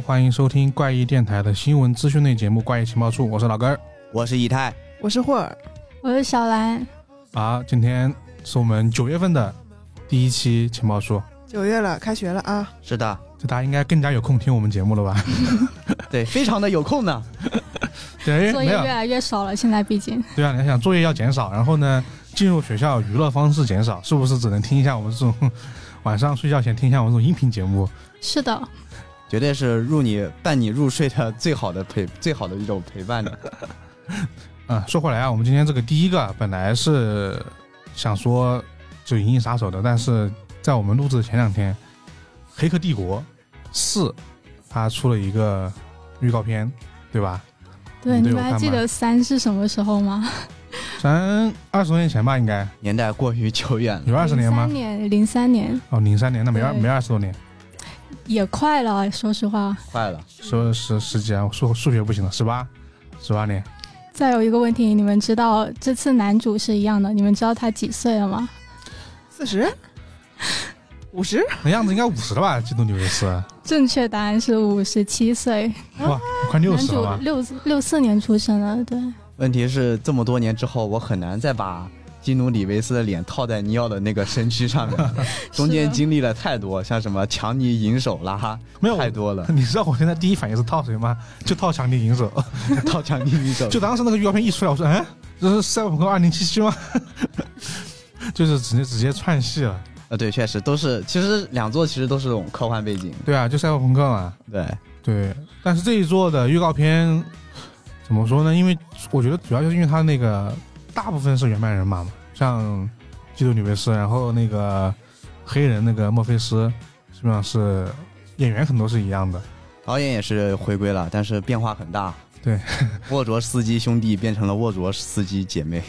欢迎收听怪异电台的新闻资讯类节目《怪异情报处》，我是老根儿。我是以太，我是霍尔，我是小兰，啊，今天是我们九月份的第一期情报处，九月了，开学了啊！是的，这大家应该更加有空听我们节目了吧？对，非常的有空呢。对，作业越来越少了。现在毕竟对啊，你要想作业要减少，然后呢，进入学校娱乐方式减少，是不是只能听一下我们这种 晚上睡觉前听一下我们这种音频节目？是的，绝对是入你伴你入睡的最好的陪 最好的一种陪伴的。嗯，说回来啊，我们今天这个第一个本来是想说就《银翼杀手》的，但是在我们录制的前两天，《黑客帝国四》它出了一个预告片，对吧？对，你你们还记得三是什么时候吗？咱二十多年前吧，应该年代过于久远了，有二十年吗零三？年，零三年哦，零三年，那没二没二十多年，也快了。说实话，快了。说十十几啊，我数数学不行了，十八十八年，再有一个问题，你们知道这次男主是一样的，你们知道他几岁了吗？四十、五十，那样子应该五十了吧？基督纽维斯，正确答案是五十七岁，哇，快六十了吧？六六四年出生的，对，问题是这么多年之后，我很难再把基努里维斯的脸套在尼奥的那个身躯上面，中间经历了太多，像什么强尼银手啦，没有太多了，你知道我现在第一反应是套谁吗？就套强尼银手。套强尼银手就当时那个预告片一出来，我说，哎，这是赛博朋克二零七七吗？就是直接直接串戏了。啊，对，确实都是，其实两座其实都是这种科幻背景，对啊，就赛博朋克嘛。对，对，但是这一座的预告片怎么说呢？因为我觉得主要就是因为它那个大部分是原班人马嘛，像基督里维斯，然后那个黑人那个墨菲斯，基本上是演员很多是一样的。导演也是回归了，但是变化很大。对，沃卓斯基兄弟变成了沃卓斯基姐妹。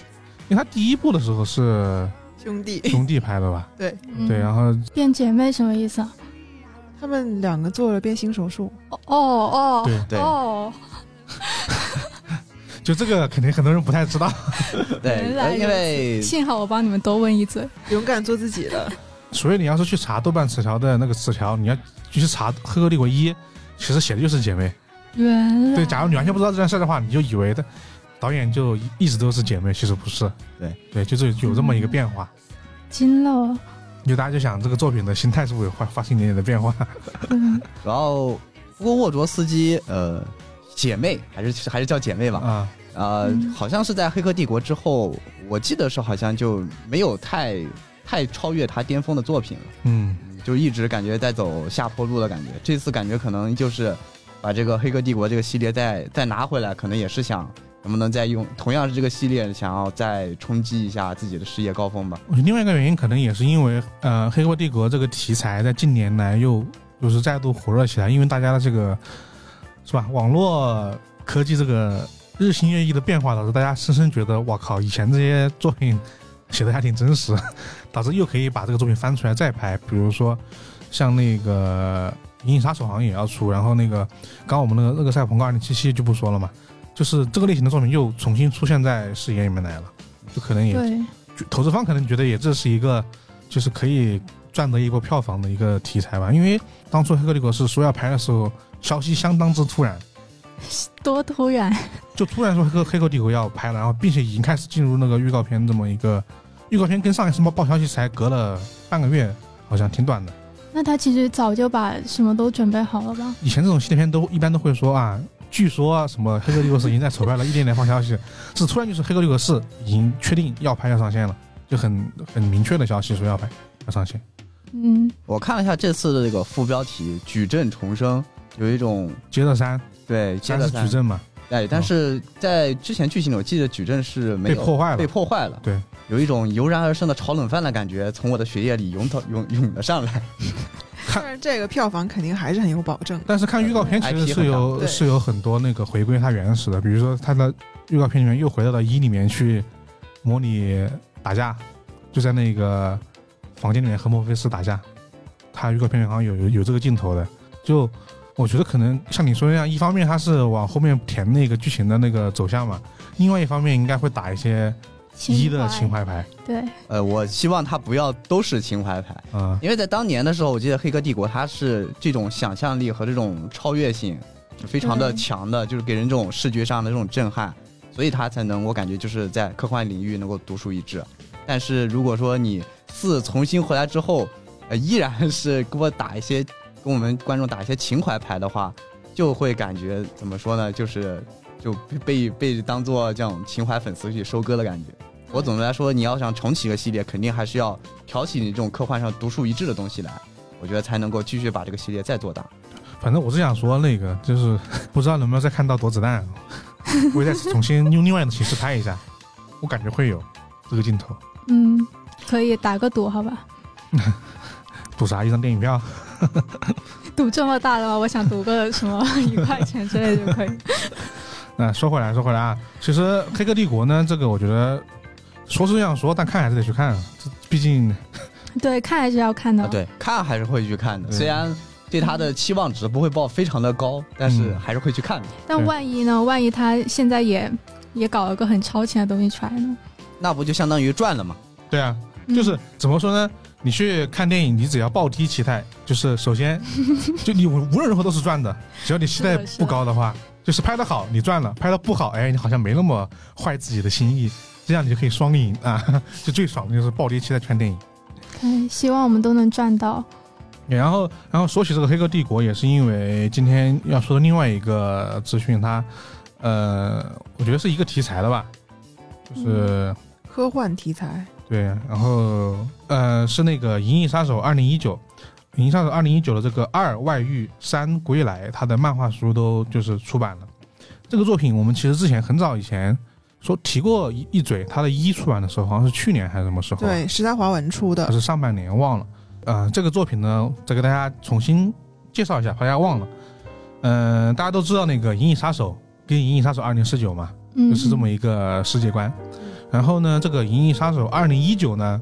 因为他第一部的时候是兄弟，兄弟拍的吧？对嗯对，然后变姐妹什么意思啊？他们两个做了变性手术，哦哦对对哦，就这个肯定很多人不太知道。对，幸好我帮你们多问一嘴。勇敢做自己的。所以你要是去查豆瓣词条的那个词条，你要去查《黑客帝国一》，其实写的就是姐妹。原来对，假如你完全不知道这件事的话，你就以为的导演就一直都是姐妹，其实不是。对对，就是有这么一个变化。惊了，就大家就想这个作品的心态是不是有发发生一点点的变化？嗯，主要不过沃卓斯基呃姐妹还是还是叫姐妹吧，啊，呃，嗯好像是在《黑客帝国》之后，我记得是好像就没有太太超越他巅峰的作品了，嗯，就一直感觉在走下坡路的感觉。这次感觉可能就是把这个《黑客帝国》这个系列再再拿回来，可能也是想能不能再用同样是这个系列，想要再冲击一下自己的事业高峰吧。我觉得另外一个原因可能也是因为，呃，《黑客帝国》这个题材在近年来又就是再度火热起来，因为大家的这个是吧，网络科技这个日新月异的变化，导致大家深深觉得，我靠，以前这些作品写的还挺真实，导致又可以把这个作品翻出来再拍。比如说像那个《银翼杀手》好像也要出，然后那个刚刚我们那个那个《赛博朋克2077》就不说了嘛，就是这个类型的作品又重新出现在视野里面来了，就可能也投资方可能觉得也这是一个就是可以赚得一波票房的一个题材吧，因为当初《黑客帝国》是说要拍的时候，消息相当之突然，多突然，就突然说《黑客黑客帝国》要拍了，然后并且已经开始进入那个预告片这么一个预告片跟上一次报报消息才隔了半个月，好像挺短的。那他其实早就把什么都准备好了吧？以前这种系列片都一般都会说啊，据说啊什么《黑客帝国四》已经在筹拍了，一点点放消息，是突然就是《黑客帝国四》已经确定要拍要上线了，就很很明确的消息说要拍要上线。嗯，我看了一下这次的这个副标题“矩阵重生”，有一种接着三，对接三着是矩阵嘛，哎，但是在之前剧情里，我记得矩阵是没有被破坏了被。破坏了，对，有一种油然而生的炒冷饭的感觉，从我的血液里涌到涌涌了上来。当然，这个票房肯定还是很有保证。但是看预告片其实是有是有很多那个回归它原始的，比如说它的预告片里面又回到了一里面去模拟打架，就在那个房间里面和墨菲斯打架，它预告片里好像有有有这个镜头的。就我觉得可能像你说的那样，一方面它是往后面填那个剧情的那个走向嘛，另外一方面应该会打一些一的情怀牌对，呃，我希望它不要都是情怀牌，啊，因为在当年的时候，我记得《黑客帝国》它是这种想象力和这种超越性非常的强的，就是给人这种视觉上的这种震撼，所以它才能我感觉就是在科幻领域能够独树一帜。但是如果说你四重新回来之后，呃，依然是给我打一些跟我们观众打一些情怀牌的话，就会感觉怎么说呢？就是就被被当做这种情怀粉丝去收割的感觉。我总的来说，你要想重启一个系列，肯定还是要挑起你这种科幻上独树一帜的东西来，我觉得才能够继续把这个系列再做大。反正我是想说那个，就是不知道能不能再看到躲子弹，我会再重新用另外的形式拍一下，我感觉会有这个镜头。嗯，可以打个赌，好吧？赌啥？一张电影票？赌这么大的话，我想赌个什么一块钱之类就可以。那说回来，说回来啊，其实《黑客帝国》呢，这个我觉得说是这样说，但看还是得去看，这毕竟 对，看还是要看的。啊，对，看还是会去看的，虽然对他的期望值不会报非常的高，但是嗯还是会去看的。但万一呢？万一他现在也也搞了个很超前的东西出来呢？那不就相当于赚了吗？对啊，嗯就是怎么说呢？你去看电影，你只要暴低期待，就是 首先，就你无无论如何都是赚的，只要你期待不高的话，就是拍的好你赚了，拍的不好，哎，你好像没那么坏自己的心意，这样你就可以双赢啊！就最爽的就是暴低期待看电影。哎，希望我们都能赚到。然后，然后说起这个《黑客帝国》，也是因为今天要说的另外一个资讯，它，呃，我觉得是一个题材的吧，就是、科幻题材，对，然后呃是那个《银翼杀手二零一九》，《银翼杀手二零一九》的这个二外遇三归来，它的漫画书都就是出版了。这个作品我们其实之前很早以前说提过一一嘴，它的一出版的时候好像是去年还是什么时候？对，时代华文出的还，是上半年忘了。呃，这个作品呢，再给大家重新介绍一下，怕大家忘了。嗯、大家都知道那个《银翼杀手》跟《银翼杀手二零四九》嘛，嗯，就是这么一个世界观。然后呢，这个《银翼杀手二零一九》呢，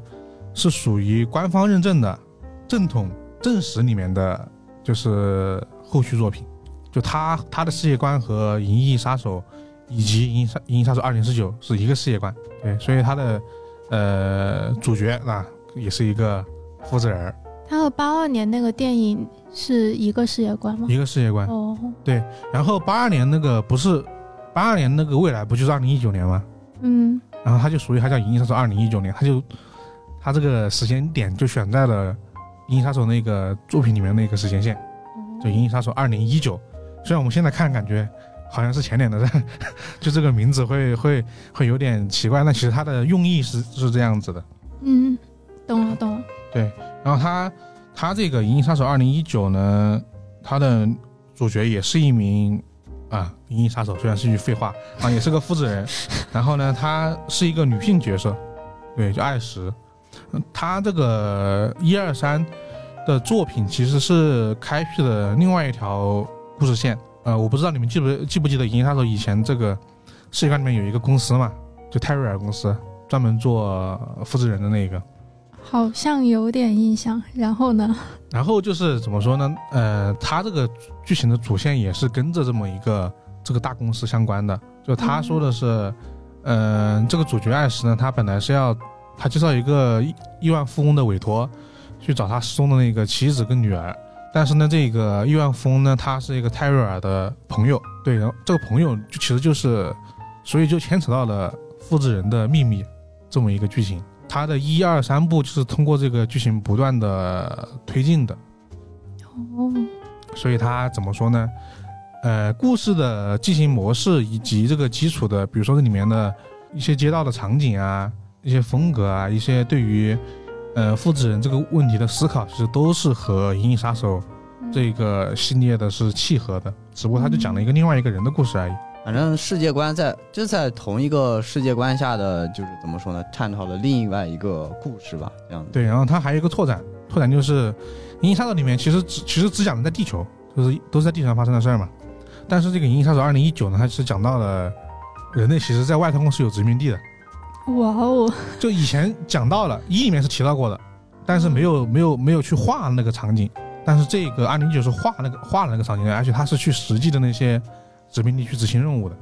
是属于官方认证的正统正史里面的，就是后续作品。就他他的世界观和《银翼杀手》以及《银翼杀银翼杀手二零四九》是一个世界观，对，所以他的呃主角啊也是一个复制人，他和八二年那个电影是一个世界观吗？一个世界观。哦，对然后八二年那个不是八二年那个未来不就是二零一九年吗？嗯，然后他就属于他叫《银翼杀手二零一九年》，他就他这个时间点就选在了《银翼杀手》那个作品里面那个时间线，就《银翼杀手二零一九》。虽然我们现在看感觉好像是前年的，但 就这个名字会会会有点奇怪，但其实它的用意是是这样子的。嗯，懂了懂了。对然后他他这个《银翼杀手二零一九》呢，他的主角也是一名啊银翼杀手，虽然是句废话啊，也是个复制人。然后呢，她是一个女性角色，对，叫艾什。她这个一二三的作品其实是开辟了另外一条故事线。呃，我不知道你们记不记不记得《银翼杀手》以前这个世界观里面有一个公司嘛，就泰瑞尔公司，专门做复制人的那个。好像有点印象。然后呢？然后就是怎么说呢？呃，他这个剧情的主线也是跟着这么一个这个大公司相关的。就他说的是，嗯、这个主角艾什呢，他本来是要他接受一个亿亿万富翁的委托，去找他失踪的那个妻子跟女儿。但是呢，这个亿万富翁呢，他是一个泰瑞尔的朋友，对，然后这个朋友就其实就是，所以就牵扯到了复制人的秘密这么一个剧情。它的一二三部就是通过这个剧情不断的推进的，哦，所以它怎么说呢？呃，故事的进行模式以及这个基础的，比如说这里面的一些街道的场景啊、一些风格啊、一些对于呃复制人这个问题的思考，其实都是和《银翼杀手》这个系列的是契合的，只不过他就讲了一个另外一个人的故事而已。反正世界观在就在同一个世界观下的，就是怎么说呢？探讨了另外一个故事吧，这样子。对，然后它还有一个拓展，拓展就是《银翼杀手》里面其实只其实只讲的在地球，就是都是在地球上发生的事儿嘛。但是这个《银翼杀手二零一九》呢，它是讲到了人类其实在外太空是有殖民地的，哇哦，就以前讲到了一里面是提到过的，但是没有没有没有去画那个场景。但是这个二零一九是画那个画了那个场景，而且它是去实际的那些殖民地去执行任务的。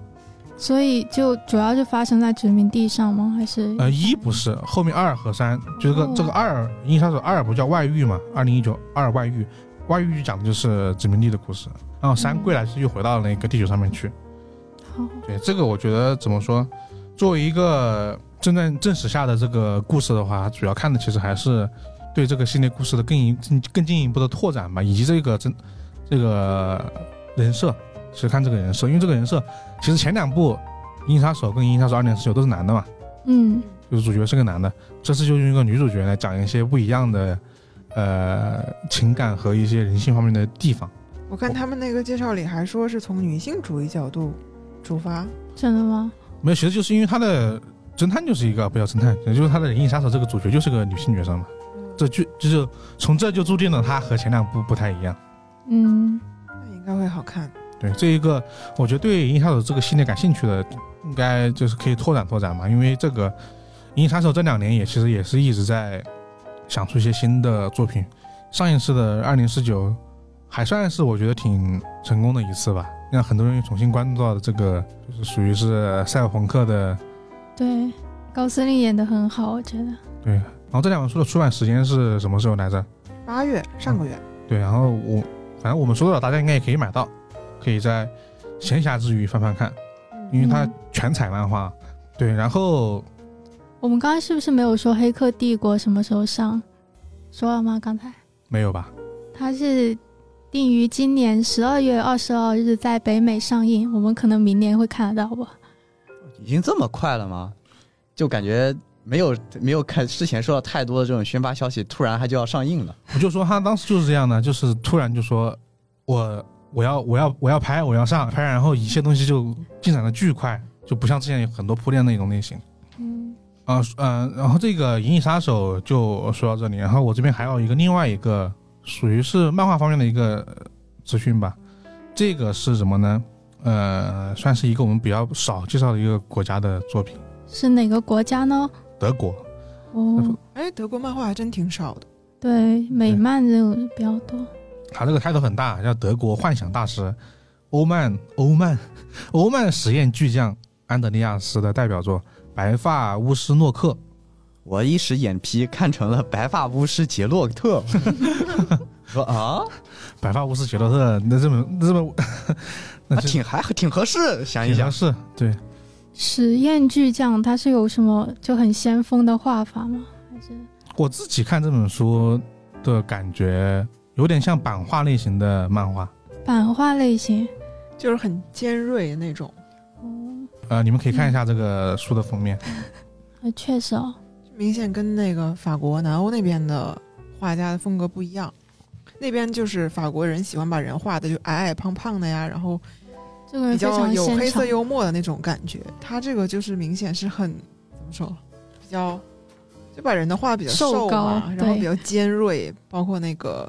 所以就主要是发生在殖民地上吗？还是呃，一不是，后面二和三，就这个、哦这个二《银翼杀手二》不叫外遇嘛？二零一九二外遇，外遇就讲的就是殖民地的故事，然后三嗯归来是又回到那个地球上面去。好对这个，我觉得怎么说，作为一个正在正史下的这个故事的话，主要看的其实还是对这个系列故事的更一更更进一步的拓展吧，以及这个真这个人设，其实看这个人设，因为这个人设其实前两部《银翼杀手》跟《银翼杀手二点四九》都是男的嘛。嗯就是主角是个男的，这次就用一个女主角来讲一些不一样的呃情感和一些人性方面的地方。我看他们那个介绍里还说是从女性主义角度出发，真的吗？没有，其实就是因为他的侦探就是一个不叫侦探，也就是他的《银翼杀手》这个主角就是个女性角色嘛，这就就是从这就注定了他和前两部不太一样。嗯那应该会好看。对这一个，我觉得对《银翼杀手》这个系列感兴趣的，应该就是可以拓展拓展嘛，因为这个《银翼杀手》这两年也其实也是一直在想出一些新的作品。上一次的二零四九还算是我觉得挺成功的一次吧，让很多人又重新关注到了这个，就是属于是赛博朋克的对，高司令演的很好，我觉得。对。然后这两本书的出版时间是什么时候来着？八月上个月，对，然后我反正我们说了，大家应该也可以买到，可以在闲暇之余翻翻看，因为它嗯全彩漫画。对，然后我们刚刚是不是没有说《黑客帝国》什么时候上？说了吗？刚才没有吧？它是定于今年十二月二十二日在北美上映，我们可能明年会看得到吧。已经这么快了吗？就感觉没有没有看之前收到太多的这种宣发消息，突然它就要上映了。我就说他当时就是这样的，就是突然就说我我要我要我要拍我要上拍，然后一切东西就进展的巨快，就不像之前有很多铺垫那种类型。嗯啊嗯、然后这个《银翼杀手》就说到这里，然后我这边还有一个另外一个属于是漫画方面的一个呃资讯吧，这个是什么呢？呃，算是一个我们比较少介绍的一个国家的作品，是哪个国家呢？德国。哦，哎，德国漫画还真挺少的。对，美漫这种比较多。他这个开头很大，叫德国幻想大师欧曼欧曼 欧曼实验巨匠安德利亚斯的代表作《白发巫师诺克》。我一时眼皮看成了白发巫师杰洛特，说啊，白发巫师杰洛特，那这么那这么，那 啊挺还挺合适，想一想，是对，实验巨匠他是有什么就很先锋的画法吗？还是？我自己看这本书的感觉，有点像版画类型的漫画。版画类型？就是很尖锐的那种，哦，呃，你们可以看一下这个书的封面，呃，确实哦，明显跟那个法国、南欧那边的画家的风格不一样。那边就是法国人喜欢把人画的就矮矮胖胖的呀，然后这个比较有黑色。幽默的那种感觉。他这个就是明显是很怎么说，比较就把人的画比较瘦高瘦，然后比较尖锐，包括那个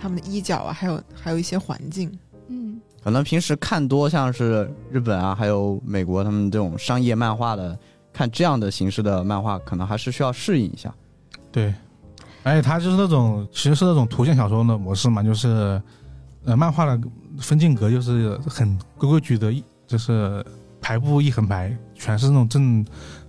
他们的衣角啊，还有还有一些环境。嗯，可能平时看多像是日本啊，还有美国他们这种商业漫画的，看这样的形式的漫画，可能还是需要适应一下。对，而且它就是那种其实是那种图像小说的模式嘛，就是呃漫画的分镜格就是很规规矩的，就是排布一横排，全是那种正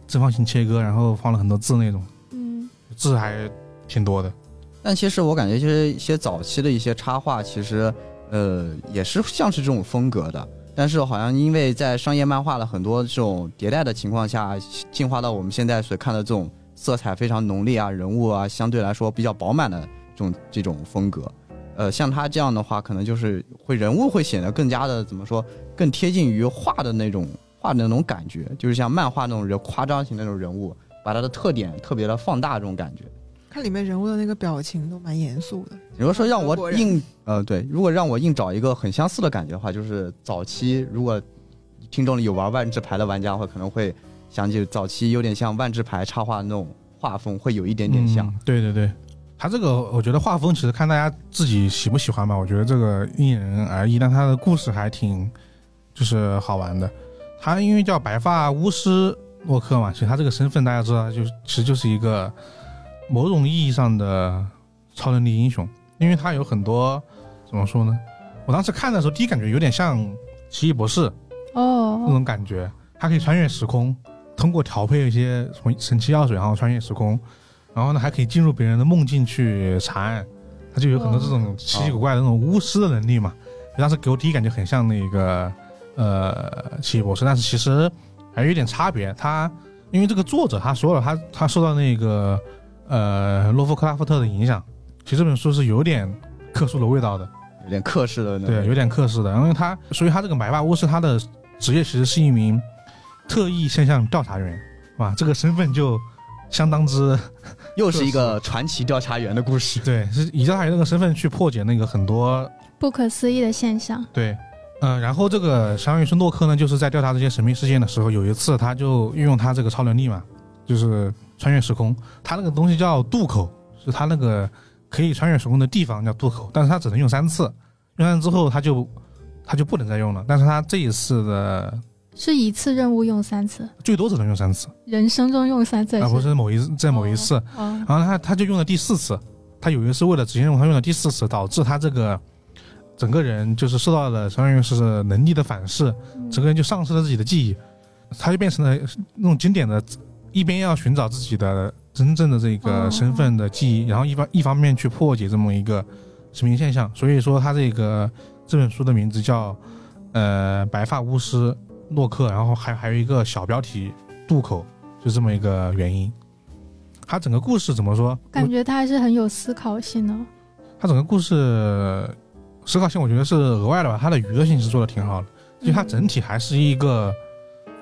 正方形切割，然后放了很多字那种，嗯，字还挺多的。但其实我感觉，其实一些早期的一些插画，其实呃也是像是这种风格的。但是好像因为在商业漫画的很多这种迭代的情况下，进化到我们现在所看的这种色彩非常浓烈啊，人物啊相对来说比较饱满的这种这种风格。呃，像他这样的话，可能就是会人物会显得更加的怎么说，更贴近于画的那种画的那种感觉，就是像漫画那种人夸张型那种人物，把它的特点特别的放大这种感觉。看里面人物的那个表情都蛮严肃的。如果说让我硬呃对，如果让我硬找一个很相似的感觉的话，就是早期如果听众里有玩万智牌的玩家的话，可能会想起早期有点像万智牌插画那种画风，会有一点点像。嗯对对对，他这个我觉得画风其实看大家自己喜不喜欢吧，我觉得这个因人而异，但他的故事还挺就是好玩的。他因为叫白发巫师洛克嘛，其实他这个身份大家知道，就其实就是一个某种意义上的超能力英雄，因为他有很多怎么说呢？我当时看的时候，第一感觉有点像奇异博士哦那哦，种感觉，他可以穿越时空，通过调配一些什么神奇药水，然后穿越时空，然后呢还可以进入别人的梦境去查案，他就有很多这种奇奇怪怪的那种巫师的能力嘛。当时给我第一感觉很像那个呃奇异博士，但是其实还有一点差别。他因为这个作者他说了，他他受到那个呃洛夫克拉夫特的影响，其实这本书是有点克苏的味道的。有点克式的那对，有点克式的。因为他，所以他这个白发巫师，他的职业其实是一名特异现象调查员，哇，这个身份就相当之 又是一个传奇调查员的故事。对，是以调查员这个身份去破解那个很多不可思议的现象。对。嗯、然后这个相当于是诺克呢，就是在调查这些神秘事件的时候，有一次他就运用他这个超能力嘛，就是穿越时空，他那个东西叫渡口，是他那个可以穿越时空的地方叫渡口，但是他只能用三次，用完之后他就他就不能再用了。但是他这一次的是一次任务用三次，最多只能用三次，人生中用三次。啊，不是某一在某一次，哦，然后他他就用了第四次，他有一次为了执行任务，他用了第四次，导致他这个整个人就是受到了相当于是能力的反噬，整个人就丧失了自己的记忆，他就变成了那种经典的，一边要寻找自己的真正的这个哦身份的记忆，然后一方一方面去破解这么一个神秘现象，所以说他这个这本书的名字叫呃白发巫师洛克，然后还还有一个小标题渡口，就这么一个原因。他整个故事怎么说？感觉他还是很有思考性的。他整个故事思考性，我觉得是额外的吧。他的娱乐性是做的挺好的，就嗯它整体还是一个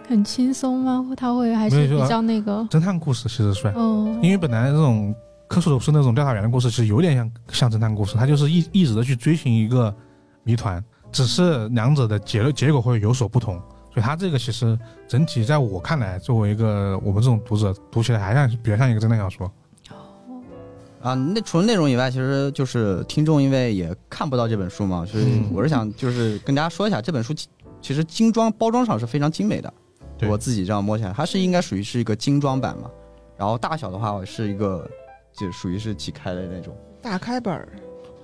很轻松吗？他会还是比较那个？侦探故事，其实算。哦，因为本来这种科索鲁斯那种调查员的故事，其实有点像像侦探故事，他就是一一直的去追寻一个谜团，只是两者的结结果会有所不同。所以他这个其实整体在我看来，作为一个我们这种读者读起来还像比较像一个侦探小说。啊，那除了内容以外，其实就是听众因为也看不到这本书嘛，所以嗯我是想就是跟大家说一下，这本书其其实精装包装上是非常精美的。对我自己这样摸起来，它是应该属于是一个精装版嘛，然后大小的话是一个就属于是几开的那种，大开本儿，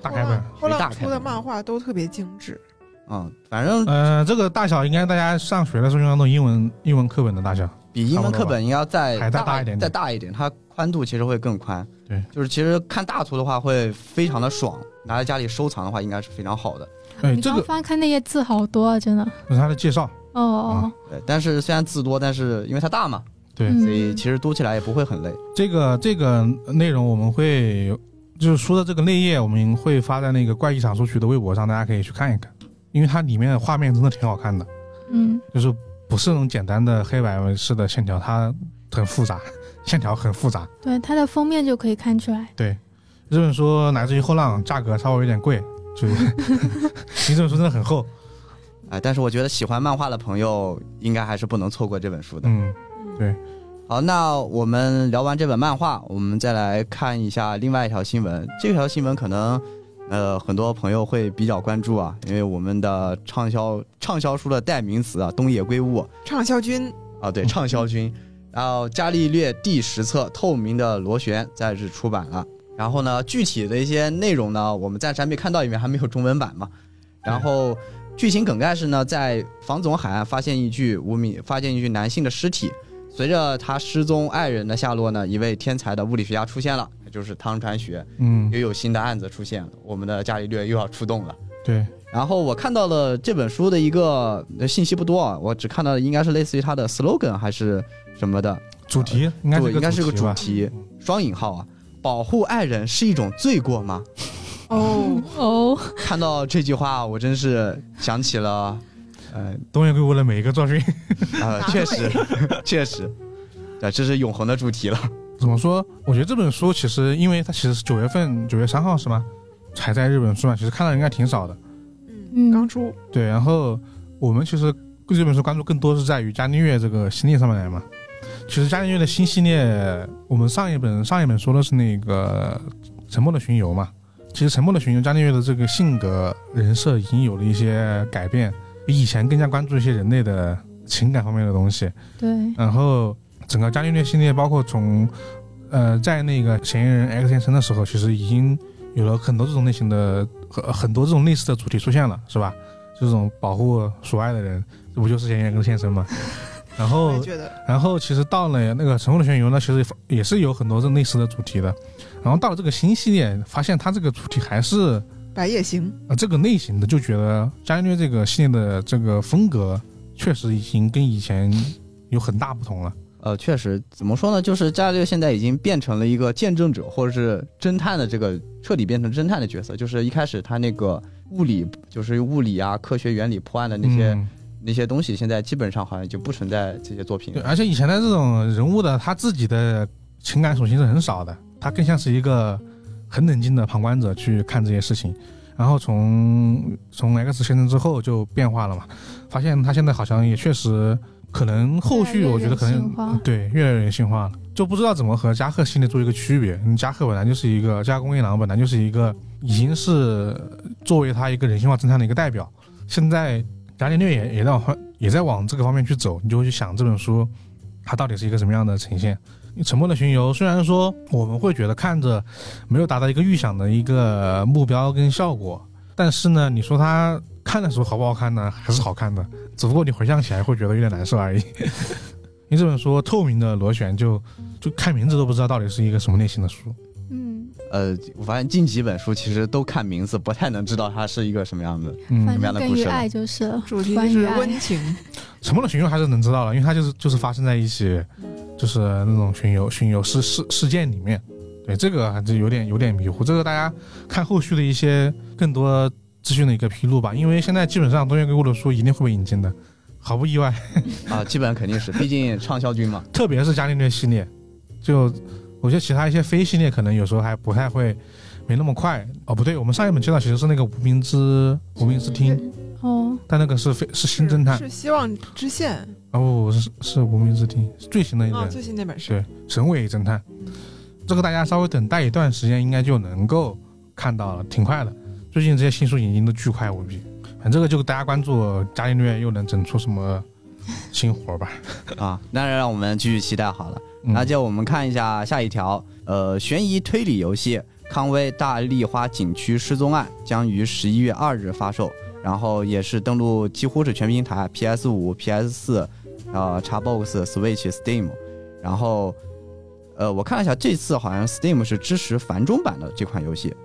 大开本，后浪大开本出的漫画都特别精致。嗯，反正呃，这个大小应该大家上学的时候用那种英文英文课本的大小。比英文课本应该再还再大一点点再大一点，它宽度其实会更宽。对，就是其实看大图的话会非常的爽，拿在家里收藏的话应该是非常好的。哎，你这个翻开那些字好多啊，真的。这是它的介绍。哦哦，对，但是虽然字多，但是因为它大嘛，对，嗯所以其实读起来也不会很累。这个这个内容我们会就是书的这个内页，我们会发在那个怪异赏书区的微博上，大家可以去看一看，因为它里面的画面真的挺好看的，嗯，就是不是那种简单的黑白式的线条，它很复杂，线条很复杂。对，它的封面就可以看出来。对，这本书来自于后浪，价格稍微有点贵，就是 你这本书真的很厚。哎，但是我觉得喜欢漫画的朋友应该还是不能错过这本书的。嗯，对，好，那我们聊完这本漫画，我们再来看一下另外一条新闻。这条新闻可能，呃，很多朋友会比较关注啊，因为我们的畅销畅销书的代名词啊，东野圭吾畅销君啊，对，畅销君。然后《伽利略》第十册《透明的螺旋》在日出版了。然后呢，具体的一些内容呢，我们暂时还没看到，因为还没有中文版嘛。然后剧情梗概是呢，在房总海岸发现一具无名发现一具男性的尸体。随着他失踪爱人的下落呢，一位天才的物理学家出现了，也就是汤川学，嗯，又有新的案子出现了，我们的伽利略又要出动了。对，然后我看到了这本书的一个呃信息不多啊，我只看到的应该是类似于它的 slogan 还是什么的，主题应该是对，个应该是个主题。主题，双引号啊，保护爱人是一种罪过吗？哦，哦，看到这句话，我真是想起了，呃东野圭吾的每一个作品，呃，确实 确实，对，这是永恒的主题了。怎么说？我觉得这本书其实，因为它其实是九月份，九月三号是吗？才在日本出版，其实看到应该挺少的。嗯，嗯刚出，对，然后我们其实对这本书关注更多是在于伽利略这个系列上面来嘛。其实伽利略的新系列，我们上一本上一本说的是那个《沉默的巡游》嘛。其实《沉默的巡游》伽利略的这个性格人设已经有了一些改变，比以前更加关注一些人类的情感方面的东西。对，然后整个伽利略系列，包括从呃在那个嫌疑人 X 先生的时候，其实已经有了很多这种类型的很很多这种类似的主题出现了，是吧？这种保护所爱的人，这不就是嫌疑人 X 先生吗？然后然后其实到了那个《沉默的巡游》呢，其实也是有很多这类似的主题的。然后到了这个新系列，发现它这个主题还是白夜行，啊这个类型的，就觉得伽利略这个系列的这个风格确实已经跟以前有很大不同了。呃，确实，怎么说呢？就是伽利略现在已经变成了一个见证者或者是侦探的这个彻底变成侦探的角色。就是一开始他那个物理，就是物理啊、科学原理破案的那些、嗯那些东西，现在基本上好像就不存在这些作品对，。而且以前的这种人物的他自己的情感属性是很少的，他更像是一个很冷静的旁观者去看这些事情。然后从从 X 先生之后就变化了嘛，发现他现在好像也确实可能后续我觉得可能对越来越人性化了，就不知道怎么和加贺系列做一个区别。嗯加贺本来就是一个加工一郎本来就是一个已经是作为他一个人性化侦探的一个代表，现在伽利略也也在往也在往这个方面去走，你就会去想这本书它到底是一个什么样的呈现。沉默的巡游虽然说我们会觉得看着没有达到一个预想的一个目标跟效果，但是呢，你说它看的时候好不好看呢？还是好看的，只不过你回想起来会觉得有点难受而已。你这本书透明的螺旋就就看名字都不知道到底是一个什么类型的书。嗯，呃，我发现近几本书其实都看名字，不太能知道它是一个什么样的。嗯什，么样的故事爱就是。主题是关于爱温情，沉默的巡游还是能知道了，因为它就是就是发生在一起，就是那种巡游巡游事事事件里面。对，这个还是有点有点迷糊，这个大家看后续的一些更多资讯的一个披露吧。因为现在基本上东野圭吾的书一定会被引进的，毫不意外。啊，基本上肯定是，毕竟畅销军嘛。特别是伽利略系列，就我觉得其他一些非系列可能有时候还不太会，没那么快。哦，不对，我们上一本介绍其实是那个无名之无名之听，哦，但那个是非是新侦探，是希望支线哦，是是无名之听，最新的一啊，本。最新那本是对，神尾侦探，这个大家稍微等待一段时间，应该就能够看到了，挺快的。最近这些新书引进都巨快无比，反正这个就大家关注伽利略又能整出什么新活吧。啊，那让我们继续期待好了。嗯。那就我们看一下下一条，呃，悬疑推理游戏《康威大丽花景区失踪案》将于十一月二日发售，然后也是登陆几乎是全平台，PS 五、PS 四、呃 Xbox、Switch、Steam，然后呃，我看了一下，这次好像 Steam 是支持繁中版的这款游戏，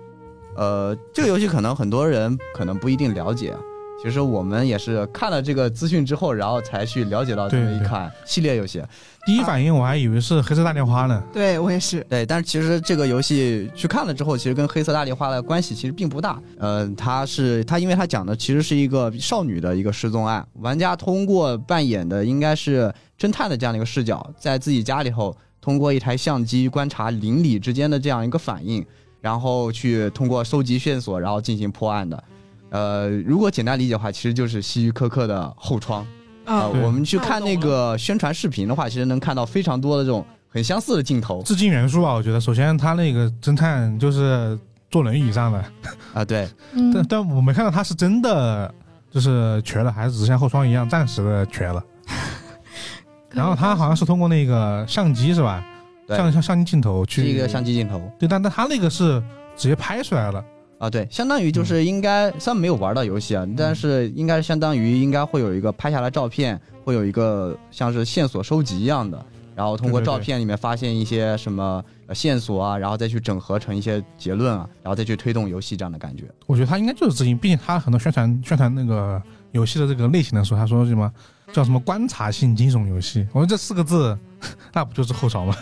呃，这个游戏可能很多人可能不一定了解。其实我们也是看了这个资讯之后，然后才去了解到这么一款系列游戏。第一反应我还以为是黑色大丽花呢。对我也是，对，但是其实这个游戏去看了之后，其实跟黑色大丽花的关系其实并不大。呃，它是它，因为它讲的其实是一个少女的一个失踪案，玩家通过扮演的应该是侦探的这样的一个视角，在自己家里头通过一台相机观察邻里之间的这样一个反应，然后去通过收集线索，然后进行破案的。呃，如果简单理解的话，其实就是希区柯克的后窗。啊呃，我们去看那个宣传视频的话，其实能看到非常多的这种很相似的镜头致敬元素吧，我觉得首先他那个侦探就是坐轮椅上的，啊，对，嗯但但我没看到他是真的就是瘸了，还是只是像后窗一样暂时的瘸了。然后他好像是通过那个相机是吧？对像像相机镜头去是一个相机镜头对，但但他那个是直接拍出来了。啊，对，相当于就是应该，虽然没有玩到游戏啊，但是应该相当于应该会有一个拍下来照片，会有一个像是线索收集一样的，然后通过照片里面发现一些什么呃线索啊，然后再去整合成一些结论啊，然后再去推动游戏这样的感觉。我觉得他应该就是致敬，毕竟他很多宣传宣传那个游戏的这个类型的时候，他说什么叫什么观察性惊悚游戏，我说这四个字，那不就是后槽吗？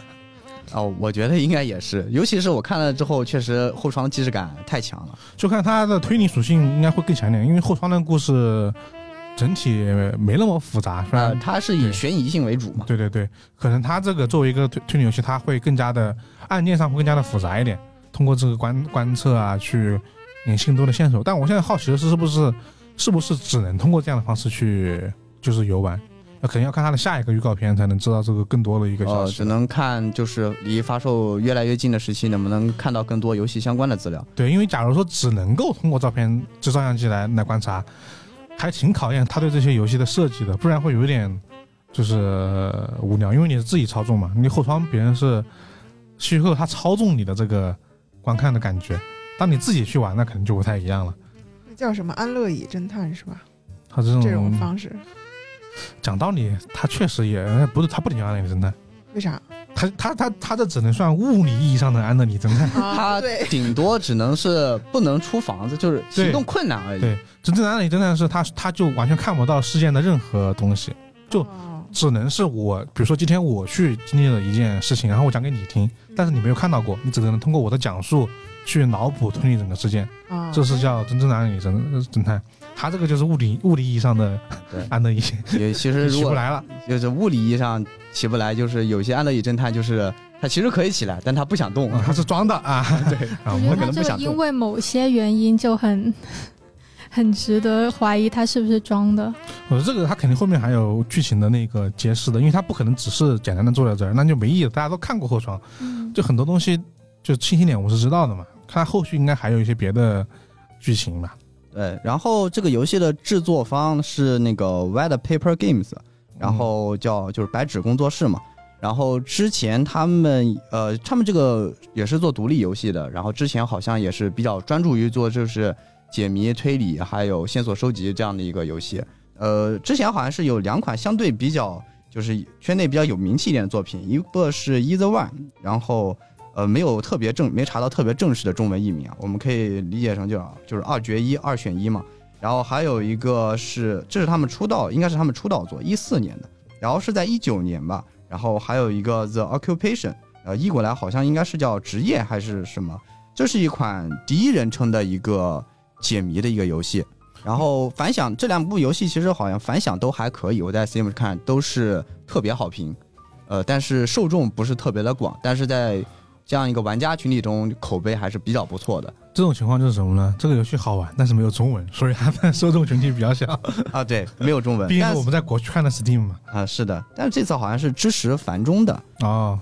哦，我觉得应该也是，尤其是我看了之后，确实后窗既视感太强了。就看它的推理属性应该会更强一点，因为后窗的故事整体没那么复杂，虽呃，它是以悬疑性为主嘛。对对对，可能它这个作为一个推推理游戏，它会更加的案件上会更加的复杂一点，通过这个观观测啊去引更多的线索。但我现在好奇的是，是不是是不是只能通过这样的方式去就是游玩？那肯定要看他的下一个预告片才能知道这个更多的一个消呃，息。只能看就是离发售越来越近的时期，能不能看到更多游戏相关的资料。对，因为假如说只能够通过照片、这照相机来来观察，还挺考验他对这些游戏的设计的，不然会有一点就是呃无聊。因为你是自己操纵嘛，你后窗别人是虚构他操纵你的这个观看的感觉，当你自己去玩，那可能就不太一样了。那叫什么安乐椅侦探是吧？他这种这种方式，讲道理，他确实也不是他不叫安德里侦探，为啥？他他他他这只能算物理意义上的安德里侦探。啊，他对，顶多只能是不能出房子，就是行动困难而已。对，真正的安德里侦探是他他就完全看不到事件的任何东西，就哦只能是我，比如说今天我去经历了一件事情，然后我讲给你听，但是你没有看到过，你只能通过我的讲述去脑补推理整个事件，啊，这是叫真正的安德里侦侦探。他这个就是物理物理意义上的安乐椅，也其实 如果起不来了。就是物理意义上起不来，就是有些安乐椅侦探就是他其实可以起来，但他不想动。啊他是装的啊，对，啊，我我觉得他可能不想因为某些原因就很 很值得怀疑他是不是装的。我说这个他肯定后面还有剧情的那个揭示的，因为他不可能只是简单的坐在这儿，那就没意义了。大家都看过后窗，嗯，就很多东西就清晰点我是知道的嘛，看后续应该还有一些别的剧情吧。对，然后这个游戏的制作方是那个 White Paper Games，然后叫就是白纸工作室嘛。然后之前他们呃，他们这个也是做独立游戏的，然后之前好像也是比较专注于做就是解谜、推理还有线索收集这样的一个游戏。呃，之前好像是有两款相对比较就是圈内比较有名气一点的作品，一个是 Either One，然后呃没有特别正没查到特别正式的中文译名啊，我们可以理解成就就是二决一二选一嘛。然后还有一个是这是他们出道应该是他们出道作，一四年的，然后是在一九年吧。然后还有一个 The Occupation，呃，译过来好像应该是叫职业还是什么？这是一款第一人称的一个解谜的一个游戏。然后反响这两部游戏其实好像反响都还可以，我在 Steam 看都是特别好评，呃，但是受众不是特别的广，但是在这样一个玩家群体中口碑还是比较不错的这种情况就是什么呢？这个游戏好玩，但是没有中文，所以他们受众群体比较小。啊。对，没有中文，毕竟我们在国区看的 Steam 嘛。啊是的，但是这次好像是支持繁中的，哦，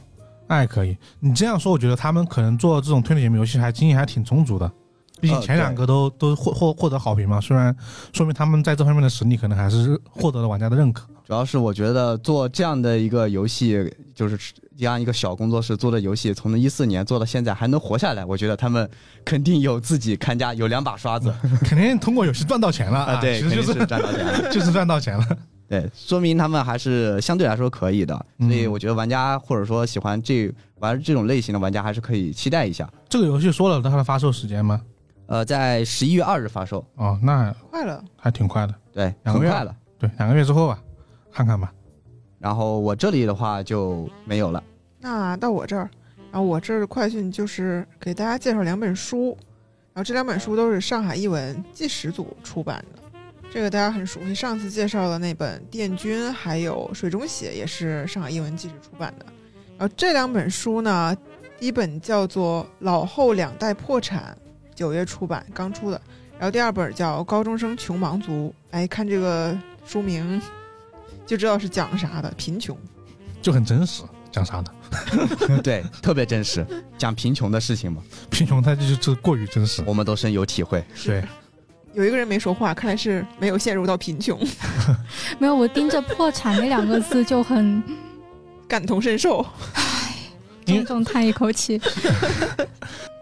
那还可以。你这样说，我觉得他们可能做这种推理解谜游戏还经验还挺充足的。毕竟呃前两个都、都获获获得好评嘛，虽然说明他们在这方面的实力可能还是获得了玩家的认可。主要是我觉得做这样的一个游戏，就是这样一个小工作室做的游戏，从一四年做到现在还能活下来，我觉得他们肯定有自己看家，有两把刷子 肯定通过游戏赚到钱了啊，对，其实就是肯定是赚到钱了。就是赚到钱了。对，说明他们还是相对来说可以的，嗯所以我觉得玩家或者说喜欢这玩这种类型的玩家还是可以期待一下。这个游戏说了它的发售时间吗？呃，在十一月二日发售，哦，那快了。还挺快的。对，两个月很快了。对，两个月之后吧，看看吧。然后我这里的话就没有了。那到我这儿，然后我这儿的快讯就是给大家介绍两本书，然后这两本书都是上海译文纪实组出版的，这个大家很熟悉，上次介绍的那本《电君》还有《水中血》也是上海译文纪实出版的。然后这两本书呢，第一本叫做《老后两代破产》，九月出版，刚出的。然后第二本叫《高中生穷忙族》，哎，看这个书名就知道是讲啥的，贫穷。就很真实，讲啥的？对，特别真实，讲贫穷的事情嘛，贫穷它就是这过于真实。我们都深有体会。对，有一个人没说话，看来是没有陷入到贫穷，没有，我盯着“破产”那两个字就很 感同身受。因为重重叹一口气。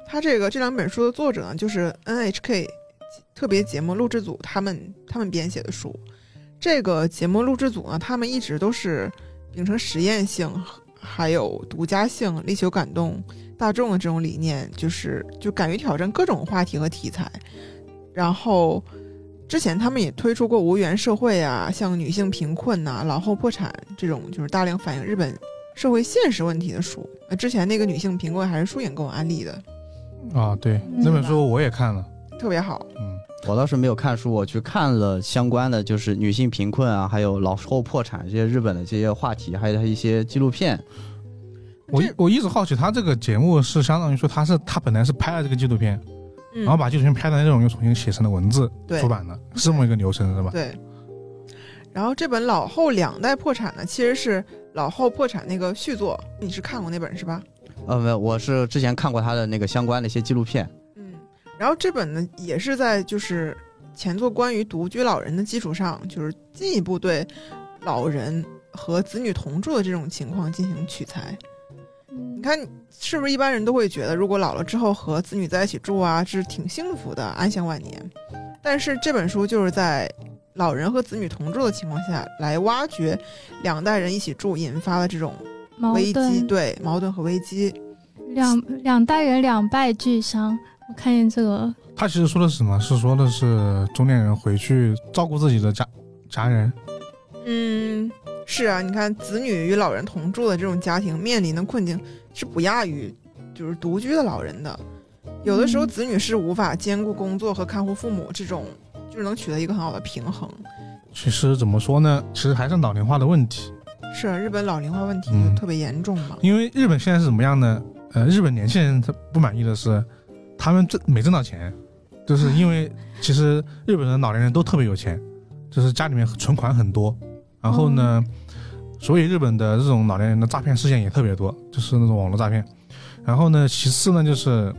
他这个这两本书的作者呢，就是 NHK 特别节目录制组他们他们编写的书。这个节目录制组呢，他们一直都是秉承实验性还有独家性，力求感动大众的这种理念，就是就敢于挑战各种话题和题材。然后之前他们也推出过无缘社会啊，像女性贫困呐、老后破产这种，就是大量反映日本社会现实问题的书。呃，之前那个女性贫困还是舒颖给我安利的，啊，对，那本书我也看了。特别好。嗯，我倒是没有看书，我去看了相关的，就是女性贫困啊，还有老后破产这些日本的这些话题，还有它一些纪录片。我这我一直好奇，他这个节目是相当于说他是他本来是拍了这个纪录片，嗯，然后把纪录片拍的内容又重新写成了文字对出版的，是这么一个流程是吧？对。然后这本《老后两代破产》呢，其实是《老后破产》那个续作，你是看过那本是吧？呃，没有，我是之前看过他的那个相关的一些纪录片。嗯。然后这本呢，也是在就是前作关于独居老人的基础上，就是进一步对老人和子女同住的这种情况进行取材。你看，是不是一般人都会觉得，如果老了之后和子女在一起住啊，是挺幸福的，安享晚年。但是这本书就是在老人和子女同住的情况下来挖掘两代人一起住引发的这种矛危机，盾，对矛盾和危机。两两代人两败俱伤。我看见这个，他其实说的是什么？是说的是中年人回去照顾自己的家家人。嗯，是啊，你看子女与老人同住的这种家庭面临的困境是不亚于就是独居的老人的。有的时候嗯子女是无法兼顾工作和看护父母这种，就是能取得一个很好的平衡。其实怎么说呢？其实还是老龄化的问题。是啊日本老龄化问题特别严重嘛。因为日本现在是怎么样呢？呃，日本年轻人他不满意的是，他们挣没挣到钱，就是因为其实日本的老年人都特别有钱，就是家里面存款很多，然后呢，所以日本的这种老年人的诈骗事件也特别多，就是那种网络诈骗。然后呢，其次呢就是，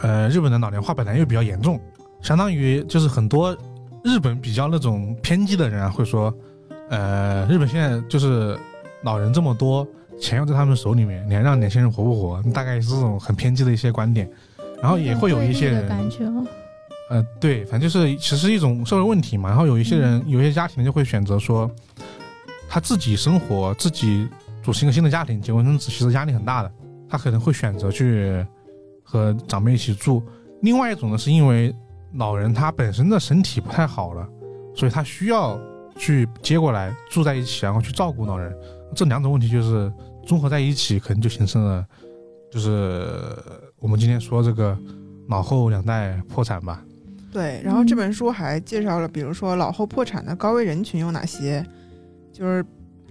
呃，日本的老龄化本来又比较严重，相当于就是很多日本比较那种偏激的人啊会说，呃，日本现在就是老人这么多，钱又在他们手里面，你还让年轻人活不活？大概是这种很偏激的一些观点。然后也会有一些人。呃，对，反正就是其实一种社会问题嘛。然后有一些人，有一些家庭就会选择说，他自己生活，自己组成一个新的家庭，结婚生子，其实压力很大的。他可能会选择去和长辈一起住。另外一种呢，是因为老人他本身的身体不太好了，所以他需要去接过来住在一起，然后去照顾老人。这两种问题就是综合在一起，可能就形成了，就是我们今天说这个老后两代破产吧。对，然后这嗯本书还介绍了，比如说老后破产的高危人群有哪些，就是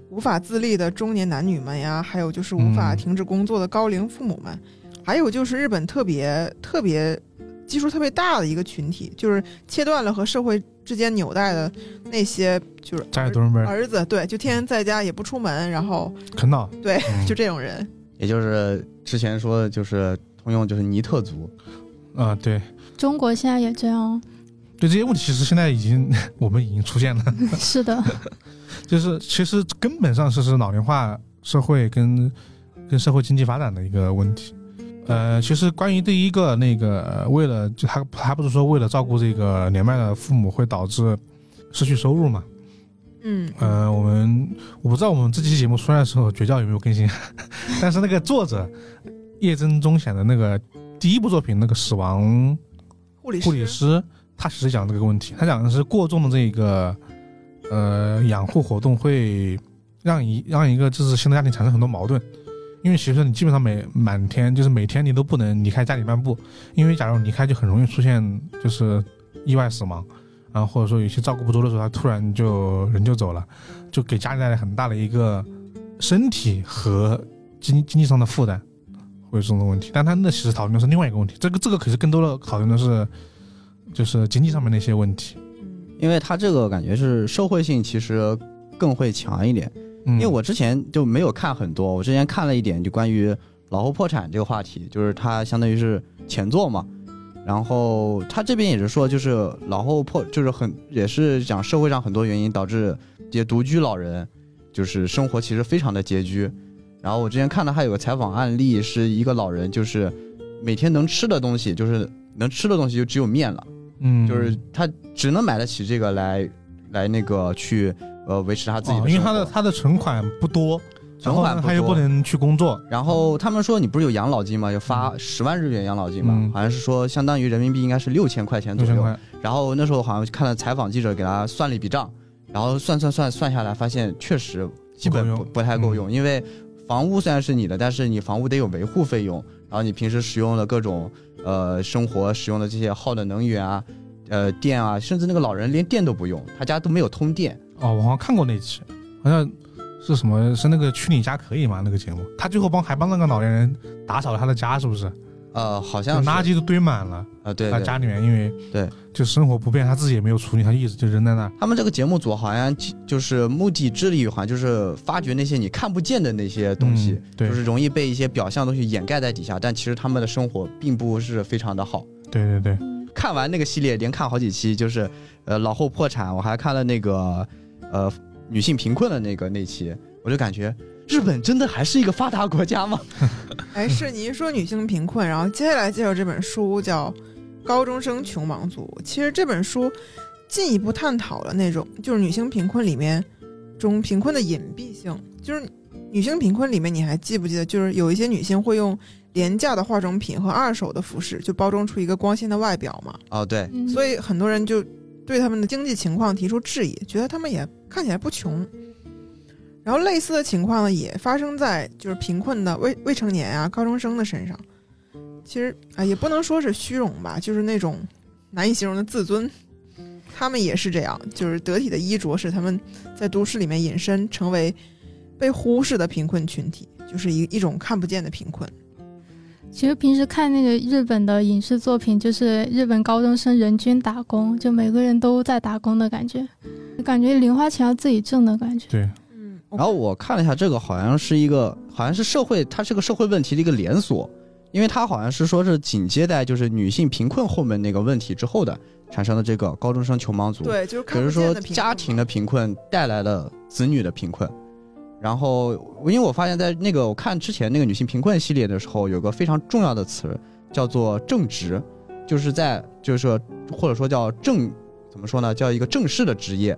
无法自立的中年男女们呀，还有就是无法嗯停止工作的高龄父母们，还有就是日本特别特别基数特别大的一个群体，就是切断了和社会之间纽带的那些，就是儿儿。子，对，就天天在家也不出门，然后啃老，对，嗯。就这种人，也就是之前说的，就是通用就是尼特族，啊、对中国现在也这样，对，这些问题其实现在已经 我们已经出现了。是的，就是其实根本上是是老龄化社会跟跟社会经济发展的一个问题。呃，其实关于第一个那个，呃为了就他他不是说为了照顾这个年迈的父母会导致失去收入嘛？嗯，呃，我们我不知道我们这期节目出来的时候绝教有没有更新，但是那个作者叶真中显的那个第一部作品那个死亡护理护理师，他其实讲这个问题，他讲的是过重的这个呃养护活动会让一让一个就是新的家庭产生很多矛盾，因为其实你基本上每满天就是每天你都不能离开家里半步，因为假如离开就很容易出现就是意外死亡，然后或者说有些照顾不周的时候，他突然就人就走了，就给家里带来很大的一个身体和经经济上的负担。会有这种问题，但他那其实讨论的是另外一个问题，这个这个可是更多的讨论的是，就是经济上面的一些问题。嗯因为他这个感觉是社会性其实更会强一点。嗯，因为我之前就没有看很多，我之前看了一点就关于老后破产这个话题，就是它相当于是前作嘛。然后他这边也是说，就是老后破，就是很也是讲社会上很多原因导致这些独居老人，就是生活其实非常的拮据。然后我之前看到还有个采访案例，是一个老人就是每天能吃的东西，就是能吃的东西就只有面了。嗯，就是他只能买得起这个来来那个去呃维持他自己哦的生活、因为他的他的存款不多，存款他又不能去工作，然后他们说你不是有养老金吗？要发十万日元养老金嘛，嗯。好像是说相当于人民币应该是六千块钱左右。然后那时候好像看了采访记者给他算了一笔账，然后算算算算下来，发现确实基本不太够用，因为房屋虽然是你的，但是你房屋得有维护费用，然后你平时使用的各种呃生活使用的这些耗的能源啊。呃，电啊，甚至那个老人连电都不用，他家都没有通电。哦，我好像看过那期，好像是什么是那个去你家可以吗？那个节目，他最后帮还帮那个老年人打扫了他的家，是不是？呃，好像是垃圾都堆满了，啊、对对，他家里面因为对就生活不便，他自己也没有处理，他一直就扔在那。他们这个节目组好像就就是目的致力于，好像就是发掘那些你看不见的那些东西，嗯对就是容易被一些表象东西掩盖在底下，但其实他们的生活并不是非常的好。对对对，看完那个系列，连看好几期，就是呃老后破产，我还看了那个呃女性贫困的那个那期，我就感觉日本真的还是一个发达国家吗？哎，是你一说女性贫困，然后接下来介绍这本书叫《高中生穷忙族》。其实这本书进一步探讨了那种就是女性贫困里面中贫困的隐蔽性，就是女性贫困里面你还记不记得，就是有一些女性会用廉价的化妆品和二手的服饰就包装出一个光鲜的外表嘛，哦，对，嗯所以很多人就对他们的经济情况提出质疑，觉得他们也看起来不穷。然后类似的情况呢，也发生在就是贫困的未未成年啊、高中生的身上。其实啊，也不能说是虚荣吧，就是那种难以形容的自尊。他们也是这样，就是得体的衣着使他们在都市里面隐身，成为被忽视的贫困群体，就是一一种看不见的贫困。其实平时看那个日本的影视作品，就是日本高中生人均打工，就每个人都在打工的感觉，感觉零花钱要自己挣的感觉。对，嗯，然后我看了一下，这个好像是一个，好像是社会，它是个社会问题的一个连锁，因为它好像是说是紧接在就是女性贫困后面那个问题之后的产生的这个高中生穷忙族，，对，就是比如说家庭的贫困带来了子女的贫困，然后因为我发现，在那个我看之前那个女性贫困系列的时候，有个非常重要的词叫做正职，就是在就是说或者说叫正怎么说呢，叫一个正式的职业，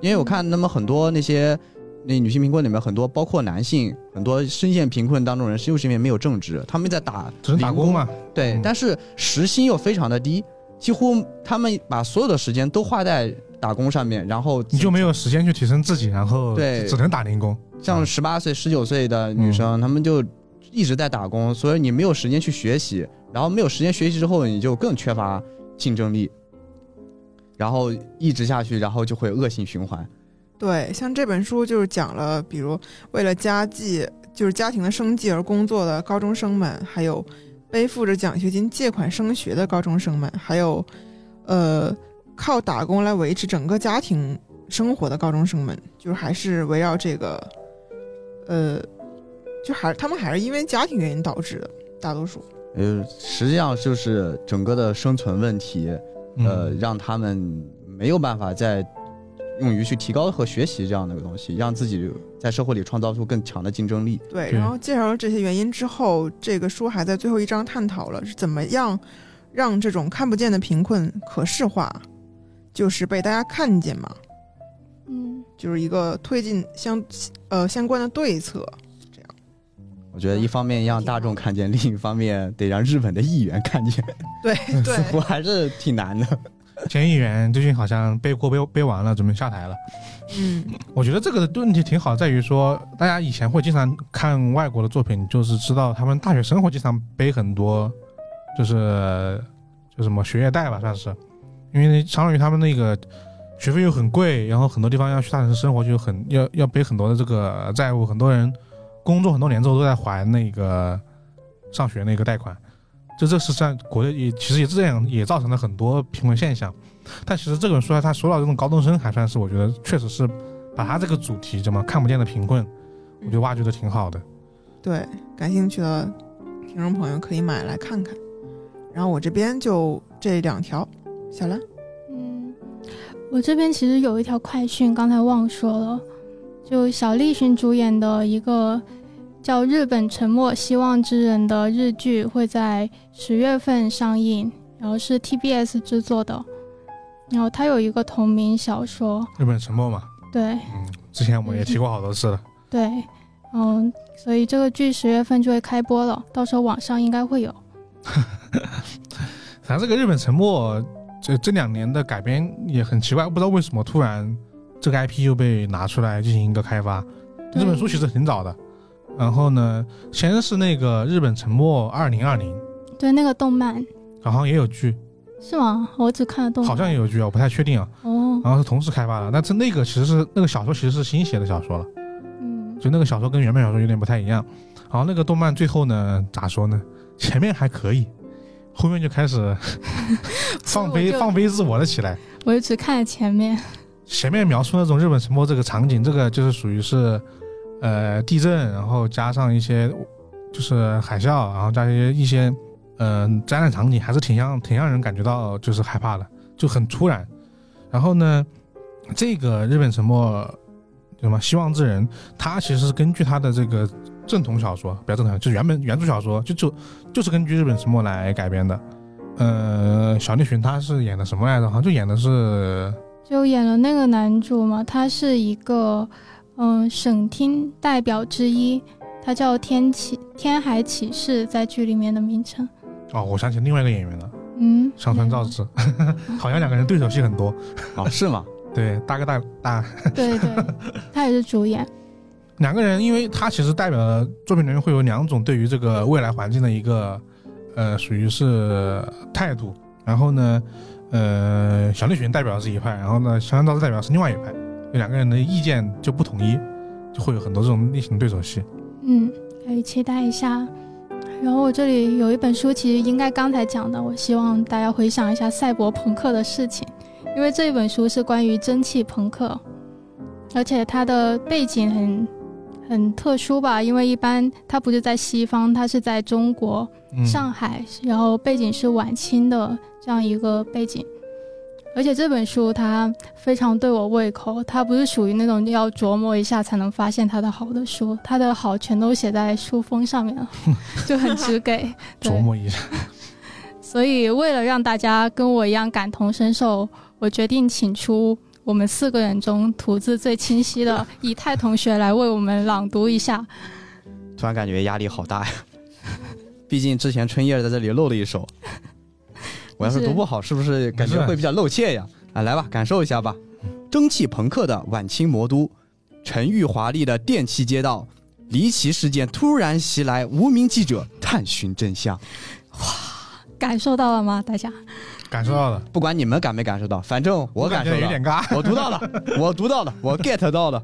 因为我看那么很多那些。那女性贫困里面很多，包括男性，很多深陷贫困当中人，就是因为没有正职，他们在打只能打工嘛。对，嗯但是时薪又非常的低，几乎他们把所有的时间都花在打工上面，然后你就没有时间去提升自己，然后对只能打零工。像十八岁、十九岁的女生，她们就一直在打工，所以你没有时间去学习，然后没有时间学习之后，你就更缺乏竞争力，然后一直下去，然后就会恶性循环。对，像这本书就是讲了，比如为了家计，就是家庭的生计而工作的高中生们，还有背负着奖学金借款升学的高中生们，还有呃靠打工来维持整个家庭生活的高中生们，就是还是围绕这个，呃，就还他们还是因为家庭原因导致的，大多数。呃，实际上就是整个的生存问题，呃，嗯，让他们没有办法再用于去提高和学习这样的一个东西，让自己在社会里创造出更强的竞争力。对，然后介绍了这些原因之后，这个书还在最后一章探讨了是怎么样让这种看不见的贫困可视化，就是被大家看见嘛，嗯，就是一个推进相呃相关的对策。这样我觉得一方面让大众看见，另一方面得让日本的议员看见，对似乎对，还是挺难的。前议员最近好像背锅背背完了，准备下台了。嗯，我觉得这个问题挺好，在于说大家以前会经常看外国的作品，就是知道他们大学生活经常背很多，就是就什么学业贷吧，算是，因为相当于他们那个学费又很贵，然后很多地方要去大城市生活就很要要背很多的这个债务，很多人工作很多年之后都在还那个上学那个贷款，就这是在国内也其实也这样也造成了很多贫困现象。但其实这本书他说到这种高中生，还算是我觉得确实是把他这个主题怎么看不见的贫困，我觉得挖掘的挺好的。对，感兴趣的听众朋友可以买来看看。然后我这边就这两条，小兰，嗯，我这边其实有一条快讯，刚才忘说了，就小栗旬主演的一个叫《日本沉默希望之人》的日剧会在十月份上映，然后是 TBS 制作的，然后它有一个同名小说，日本沉默嘛，对嗯，之前我们也提过好多次了。对，嗯，所以这个剧十月份就会开播了，到时候网上应该会有。反正这个日本沉默这这两年的改编也很奇怪，不知道为什么突然这个 IP 又被拿出来进行一个开发。对这本书其实挺早的，然后呢，先是那个日本沉默二零二零，对，那个动漫好像也有剧，是吗？我只看了动漫，好像也有剧啊，我不太确定啊。哦，然后是同时开发的，但是那个其实是那个小说其实是新写的小说了，嗯，就那个小说跟原本小说有点不太一样。然后那个动漫最后呢，咋说呢？前面还可以，后面就开始 放飞放飞自我了起来。我就只看了前面。前面描述那种日本沉没这个场景，这个就是属于是，呃，地震，然后加上一些就是海啸，然后加一些一些嗯、呃灾难场景，还是挺让挺让人感觉到就是害怕的，就很突然。然后呢，这个日本沉没什么希望之人，他其实是根据他的这个正统小说，不要正统，就是原本原著小说，就就就是根据日本沉没来改编的。呃，小栗旬他是演的什么来着？好像就演的是就演了那个男主嘛，他是一个嗯省厅代表之一，他叫天启天海启士，在剧里面的名称。哦，我想起另外一个演员了，嗯，上川照之，好像两个人对手戏很多。哦，是吗？对，大哥大大 对对，他也是主演。两个人，因为他其实代表的作品里面会有两种对于这个未来环境的一个呃，属于是态度。然后呢，呃，小栗旬代表的是一派，然后呢，香川照之代表的是另外一派，有两个人的意见就不统一，就会有很多这种类型对手戏。嗯，可以期待一下。然后我这里有一本书，其实应该刚才讲的，我希望大家回想一下赛博朋克的事情，因为这一本书是关于蒸汽朋克，而且它的背景很很特殊吧，因为一般它不是在西方，它是在中国嗯，上海，然后背景是晚清的这样一个背景。而且这本书它非常对我胃口，它不是属于那种要琢磨一下才能发现它的好的书，它的好全都写在书封上面了，就很直给。琢磨一下。所以为了让大家跟我一样感同身受，我决定请出我们四个人中吐字最清晰的以太同学来为我们朗读一下。突然感觉压力好大呀！毕竟之前春叶在这里露了一手，我要是是读不好，是不是感觉会比较露怯呀？啊，来吧，感受一下吧。蒸汽朋克的晚清魔都，沉郁华丽的电器街道，离奇事件突然袭来，无名记者探寻真相。哇感受到了吗？大家？感受到了，不管你们感没感受到，反正我感受有，点尬。我读到了，我读到了，我 get 到了。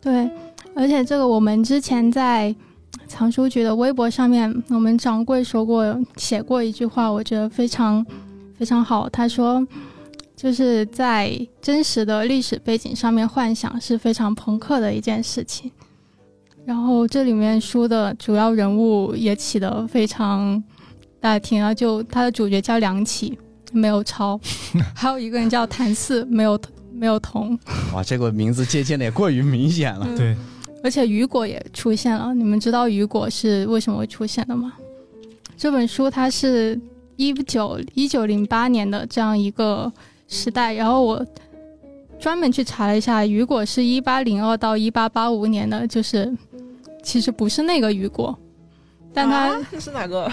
对，而且这个我们之前在藏书局的微博上面，我们掌柜说过，写过一句话，我觉得非常非常好。他说，就是在真实的历史背景上面幻想是非常朋克的一件事情。然后这里面书的主要人物也起得非常，大家听啊，就他的主角叫梁启，没有超，还有一个人叫谭嗣，没有没有同。哇，这个名字借鉴的也过于明显了。对，而且雨果也出现了，你们知道雨果是为什么会出现的吗？这本书它是一九一九零八年的这样一个时代，然后我专门去查了一下，雨果是一八零二到一八八五年的，就是其实不是那个雨果，但他、啊是哪个？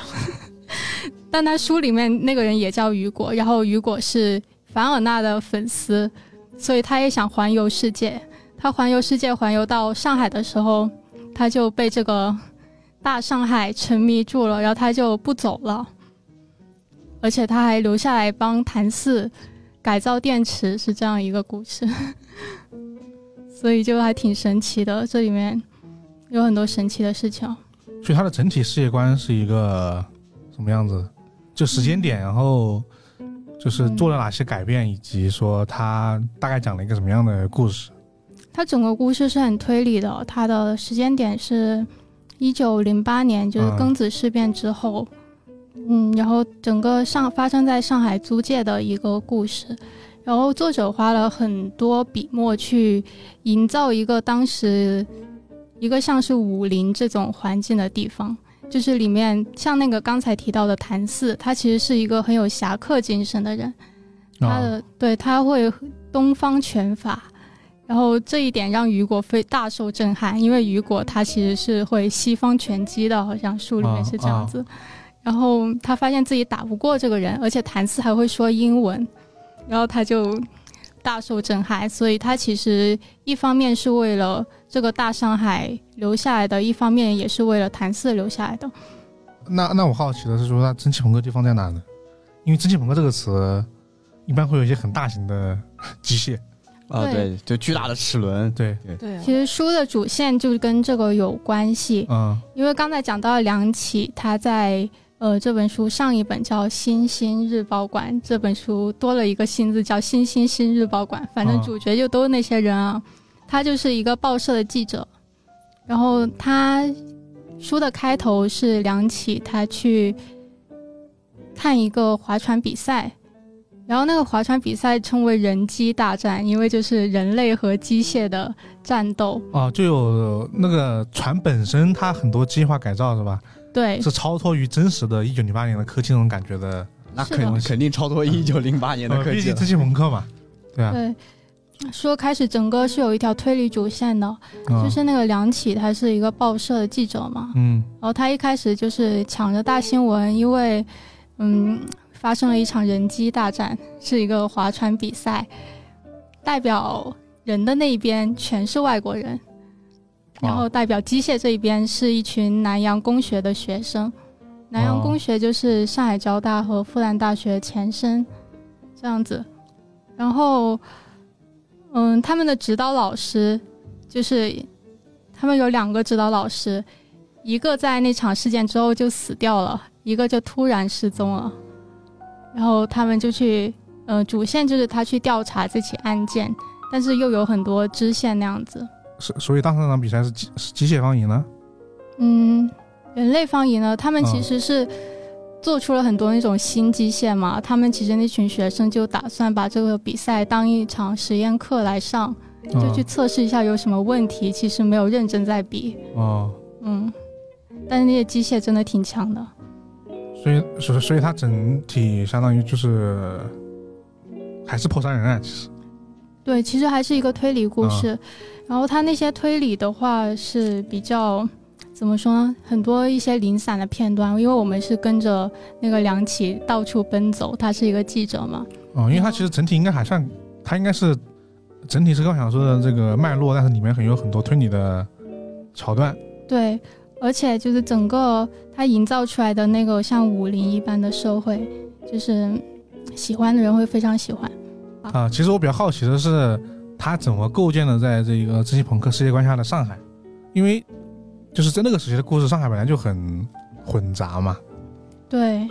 但他书里面那个人也叫雨果，然后雨果是凡尔纳的粉丝，所以他也想环游世界。他环游世界，环游到上海的时候，他就被这个大上海沉迷住了，然后他就不走了，而且他还留下来帮谭四改造电池，是这样一个故事。所以就还挺神奇的，这里面有很多神奇的事情。所以它的整体世界观是一个什么样子？就时间点，然后就是做了哪些改变，以及说他大概讲了一个什么样的故事。它整个故事是很推理的，它的时间点是一九零八年，就是嗯庚子事变之后，嗯，然后整个上发生在上海租界的一个故事，然后作者花了很多笔墨去营造一个当时一个像是武林这种环境的地方，就是里面像那个刚才提到的谭四，他其实是一个很有侠客精神的人，他啊，的、对他会东方拳法，然后这一点让雨果非大受震撼，因为雨果他其实是会西方拳击的，好像书里面是这样子。然后他发现自己打不过这个人，而且谭嗣还会说英文，然后他就大受震撼。所以他其实一方面是为了这个大上海留下来的，一方面也是为了谭嗣留下来的。那那我好奇的是说，那蒸汽朋克地方在哪呢？因为蒸汽朋克这个词，一般会有一些很大型的机械，啊，对对，就巨大的齿轮，对，对对其实书的主线就跟这个有关系。嗯因为刚才讲到梁启，他在呃这本书上一本叫《新星日报馆》，这本书多了一个新字叫《新星新日报馆》，反正哦主角就都是那些人啊。他就是一个报社的记者，然后他书的开头是梁启他去看一个划船比赛。然后那个划船比赛称为人机大战，因为就是人类和机械的战斗。哦，就有那个船本身，它很多机械化改造是吧？对，是超脱于真实的一九零八年的科技那种感觉的。那是的肯肯定超脱一九零八年的呃，科技了毕竟蒸。汽朋克嘛，对啊，对，说开始整个是有一条推理主线的，嗯就是那个梁启，他是一个报社的记者嘛，嗯然后他一开始就是抢着大新闻，因为嗯发生了一场人机大战，是一个划船比赛，代表人的那一边全是外国人，然后代表机械这一边是一群南洋工学的学生。南洋工学就是上海交大和复旦大学前身，这样子。然后，嗯，他们的指导老师就是他们有两个指导老师，一个在那场事件之后就死掉了，一个就突然失踪了。然后他们就去，呃，主线就是他去调查这起案件，但是又有很多支线那样子。所所以当时那场比赛是机是机械方赢了。嗯，人类方赢了，他们嗯其实是做出了很多那种新机械嘛。他们其实那群学生就打算把这个比赛当一场实验课来上，就嗯去测试一下有什么问题。其实没有认真在比，哦，嗯。但是那些机械真的挺强的，所以所以所以它整体相当于就是还是破三人案，其实对，其实还是一个推理故嗯事。然后他那些推理的话是比较怎么说呢？很多一些零散的片段，因为我们是跟着那个梁启到处奔走，他是一个记者嘛。哦，因为他其实整体应该还算，他应该是整体是刚想说的这个脉络，但是里面很有很多推理的桥段。对，而且就是整个他营造出来的那个像武林一般的社会，就是喜欢的人会非常喜欢。啊、其实我比较好奇的是，他怎么构建了在这个知识朋克世界观下的上海？因为就是在那个时期的故事，上海本来就很混杂嘛，对，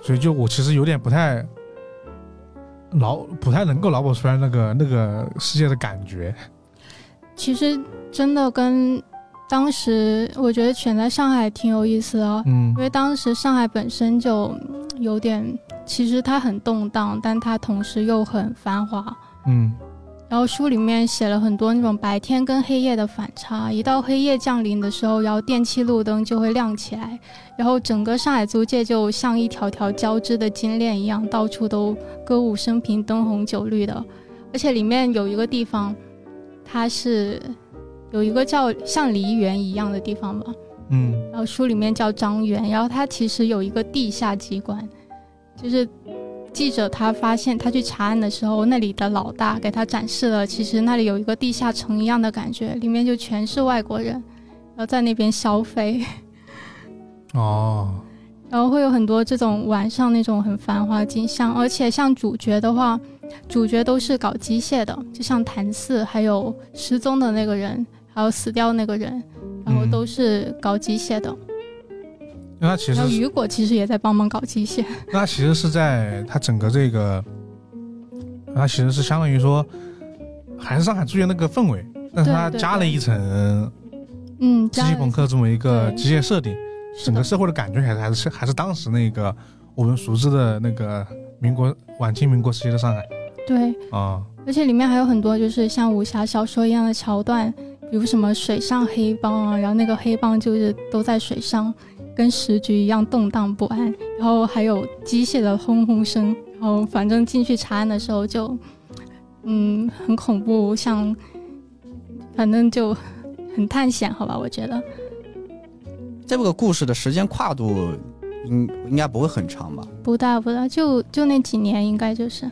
所以就我其实有点不太脑不太能够脑补出来那个那个世界的感觉。其实真的跟当时我觉得选在上海挺有意思的哦，嗯因为当时上海本身就嗯有点，其实它很动荡，但它同时又很繁华。嗯然后书里面写了很多那种白天跟黑夜的反差，一到黑夜降临的时候，然后电气路灯就会亮起来，然后整个上海租界就像一条条交织的金链一样，到处都歌舞升平、灯红酒绿的。而且里面有一个地方，它是有一个叫像梨园一样的地方吧，嗯。然后书里面叫张园，然后它其实有一个地下机关，就是记者他发现他去查案的时候，那里的老大给他展示了，其实那里有一个地下城一样的感觉，里面就全是外国人，然后在那边消费，哦。然后会有很多这种晚上那种很繁华的景象，而且像主角的话，主角都是搞机械的，就像谭四，还有失踪的那个人，还有死掉那个人，然后嗯。都是搞机械的。因为它其然后实雨果其实也在帮忙搞机械，那它其实是在他整个这个，它其实是相当于说还是上海住院那个氛围，但是它对对对。加了一层。嗯，机械朋克这么一个机械设定，整个社会的感觉还是还是还是当时那个我们熟知的那个民国晚清民国时期的上海。对，啊。而且里面还有很多就是像武侠小说一样的桥段，比如什么水上黑帮啊，然后那个黑帮就是都在水上，跟时局一样动荡不安，然后还有机械的轰轰声，然后反正进去查案的时候就，嗯，很恐怖，像，反正就很探险，好吧，我觉得。这个故事的时间跨度应应该不会很长吧？不大不大，就就那几年，应该就是。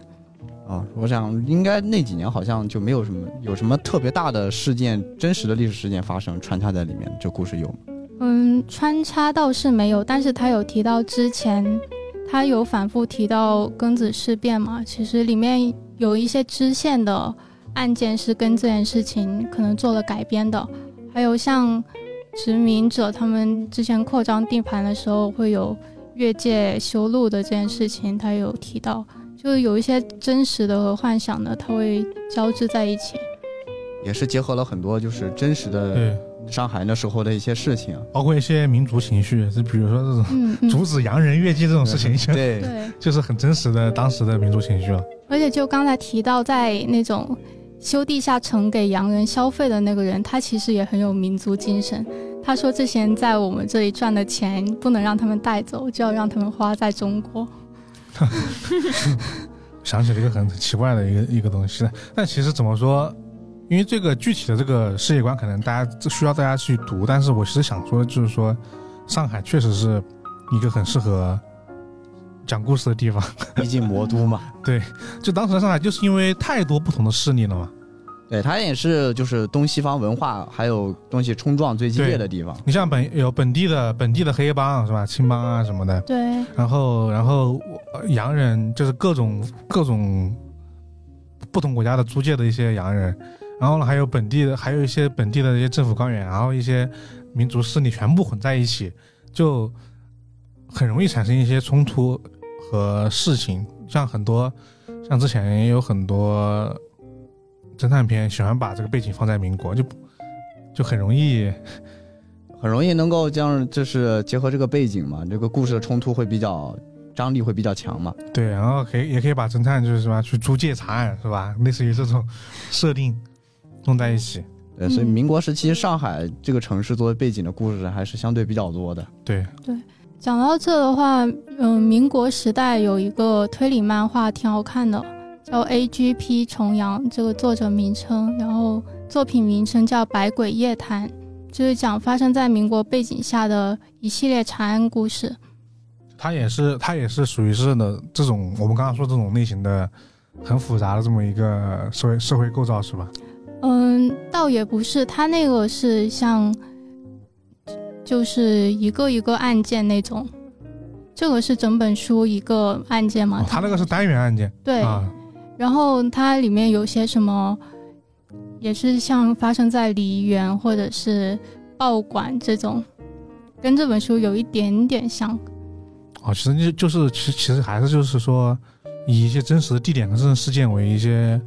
啊，我想应该那几年好像就没有什么有什么特别大的事件，真实的历史事件发生穿插在里面。这故事有吗？嗯，穿插倒是没有，但是他有提到之前，他有反复提到庚子事变嘛，其实里面有一些支线的案件是跟这件事情可能做了改编的，还有像殖民者他们之前扩张地盘的时候会有越界修路的这件事情，他有提到，就是有一些真实的和幻想的，它会交织在一起。也是结合了很多就是真实的对，上海那时候的一些事情。包括一些民族情绪，就比如说这种 阻止洋人越界这种事情，就对，对。就是很真实的当时的民族情绪了。而且就刚才提到，在那种修地下城给洋人消费的那个人，他其实也很有民族精神。他说，这些人在我们这里赚的钱不能让他们带走，就要让他们花在中国。想起了一个很奇怪的一个一个东西，但其实怎么说，因为这个具体的这个世界观可能大家需要大家去读，但是我其实想说的就是说，上海确实是一个很适合讲故事的地方。毕竟魔都嘛。对就当时的上海就是因为太多不同的势力了嘛，对，它也是就是东西方文化还有东西冲撞最激烈的地方。你像本有本地的本地的黑帮是吧，青帮啊什么的，对，然后然后呃洋人就是各种各种不同国家的租界的一些洋人，然后呢还有本地的还有一些本地的一些政府官员，然后一些民族势力全部混在一起，就很容易产生一些冲突和事情。像很多像之前也有很多侦探片喜欢把这个背景放在民国，就就很容易很容易能够将就是结合这个背景嘛，这个故事的冲突会比较张力会比较强嘛。对，然后可以也可以把侦探就是什么去租借查案是吧？类似于这种设定弄在一起。对，所以嗯民国时期上海这个城市作为背景的故事还是相对比较多的。对对，讲到这的话，嗯、民国时代有一个推理漫画挺好看的，叫 A.G.P. 重阳，这个作者名称，然后作品名称叫《百鬼夜谈》，就是讲发生在民国背景下的一系列长安故事。它也是它也是属于是的这种我们刚刚说这种类型的很复杂的这么一个社会社会构造是吧？嗯，倒也不是，他那个是像，就是一个一个案件那种。这个是整本书一个案件嘛？哦，它那个是单元案件对，啊，然后它里面有些什么，也是像发生在梨园或者是报馆这种，跟这本书有一点点像。哦，其实就就是其其实还是就是说以一些真实的地点跟真实事件为一些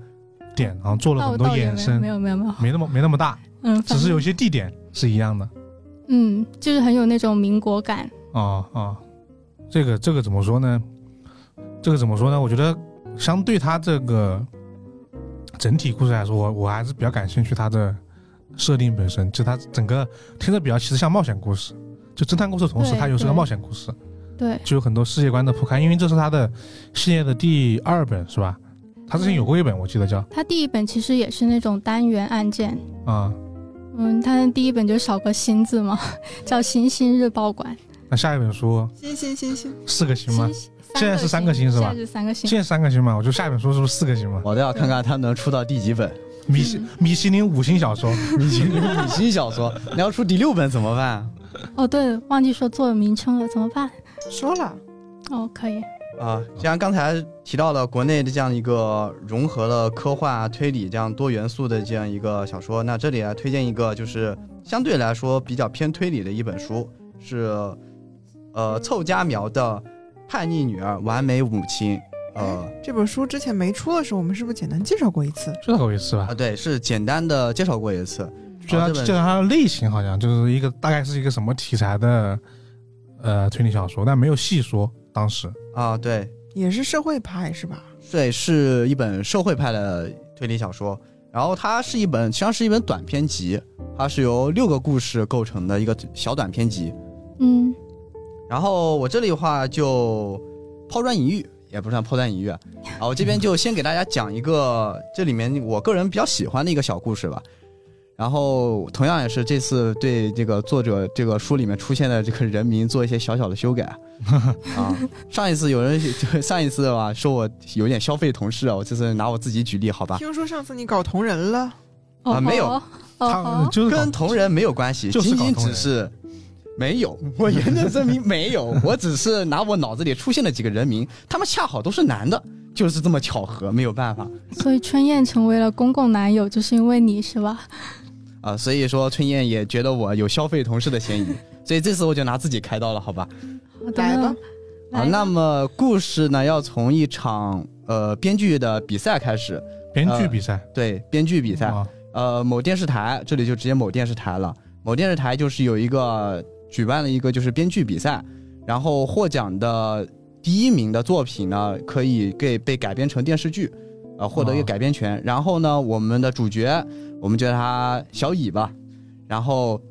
点，然后做了很多衍生，没有没有没有没那么没那么大，嗯，只是有些地点是一样的。嗯，就是很有那种民国感。啊啊，这个这个怎么说呢？这个怎么说呢？我觉得相对它这个整体故事来说，我我还是比较感兴趣它的设定本身，就它整个听着比较其实像冒险故事，就侦探故事的同时，它又是个冒险故事，对，就有很多世界观的铺开。因为这是他的系列的第二本，是吧？他之前有过一本，我记得叫他第一本其实也是那种单元案件。啊。嗯，他的第一本就少个星字嘛，叫《星星日报馆》。那下一本书星星星星，四个星吗？星现在是三个星是吧现在是三个星。现在三个星嘛？我就下一本书是不是四个星嘛？我都要看看它能出到第几本。米其米其林五星小说，米其林五星小说，你要出第六本怎么办？哦，对，忘记说作者名称了，怎么办？说了，哦，可以。啊，像刚才提到了国内的这样一个融合了科幻啊、推理这样多元素的这样一个小说，那这里来推荐一个就是相对来说比较偏推理的一本书，是呃凑佳苗的《叛逆女儿，完美母亲》。呃这本书之前没出的时候，我们是不是简单介绍过一次？介绍过一次吧啊，。对，是简单的介绍过一次。就它介绍它的类型好像就是一个大概是一个什么题材的呃推理小说，但没有细说。当时啊，对，也是社会派是吧？对，是一本社会派的推理小说。然后它是一本，实际上是一本短篇集，它是由六个故事构成的一个小短篇集。嗯，然后我这里的话就抛砖引玉，也不算抛砖引玉啊。啊，我这边就先给大家讲一个这里面我个人比较喜欢的一个小故事吧。然后同样也是这次对这个作者这个书里面出现的这个人名做一些小小的修改 啊。上一次有人就上一次吧说我有点消费同事啊，我这次拿我自己举例好吧，听说上次你搞同人了，哦啊没有哦他哦，就是跟同人没有关系，就是仅仅只是没有。我严正声明没有，我只是拿我脑子里出现了几个人名，他们恰好都是男的，就是这么巧合，没有办法所以春燕成为了公共男友，就是因为你是吧？啊。所以说春燕也觉得我有消费同事的嫌疑，所以这次我就拿自己开刀了，好吧？好的来吧，好，来那么故事呢，要从一场呃编剧的比赛开始，编剧比赛对，编剧比赛。啊呃，某电视台，这里就直接某电视台了。某电视台就是有一个举办了一个就是编剧比赛，然后获奖的第一名的作品呢，可以给被改编成电视剧，呃，获得一个哦改编权。然后呢，我们的主角，我们叫他小乙吧，然后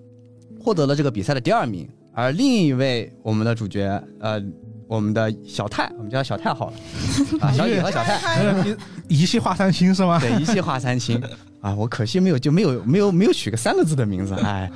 获得了这个比赛的第二名。而另一位我们的主角，呃我们的小泰，我们叫他小泰好了，啊，小乙和小泰，一一气化三清是吗？对，一气化三清啊！我可惜没有就没有没有没有取个三个字的名字，哎，啊，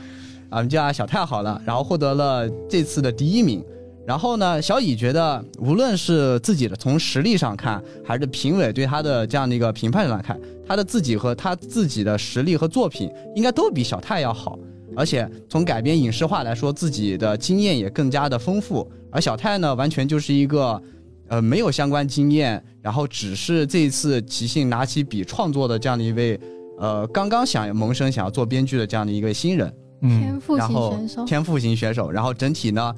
我们叫他小泰好了，然后获得了这次的第一名。然后呢，小乙觉得，无论是自己的从实力上看，还是评委对他的这样的一个评判上看，他的自己和他自己的实力和作品应该都比小泰要好。而且从改编影视化来说，自己的经验也更加的丰富。而小泰呢，完全就是一个，呃，没有相关经验，然后只是这一次即兴拿起笔创作的这样的一位，呃，刚刚想萌生想要做编剧的这样的一位新人。嗯，天赋然后型选手，天赋型选手，然后整体呢，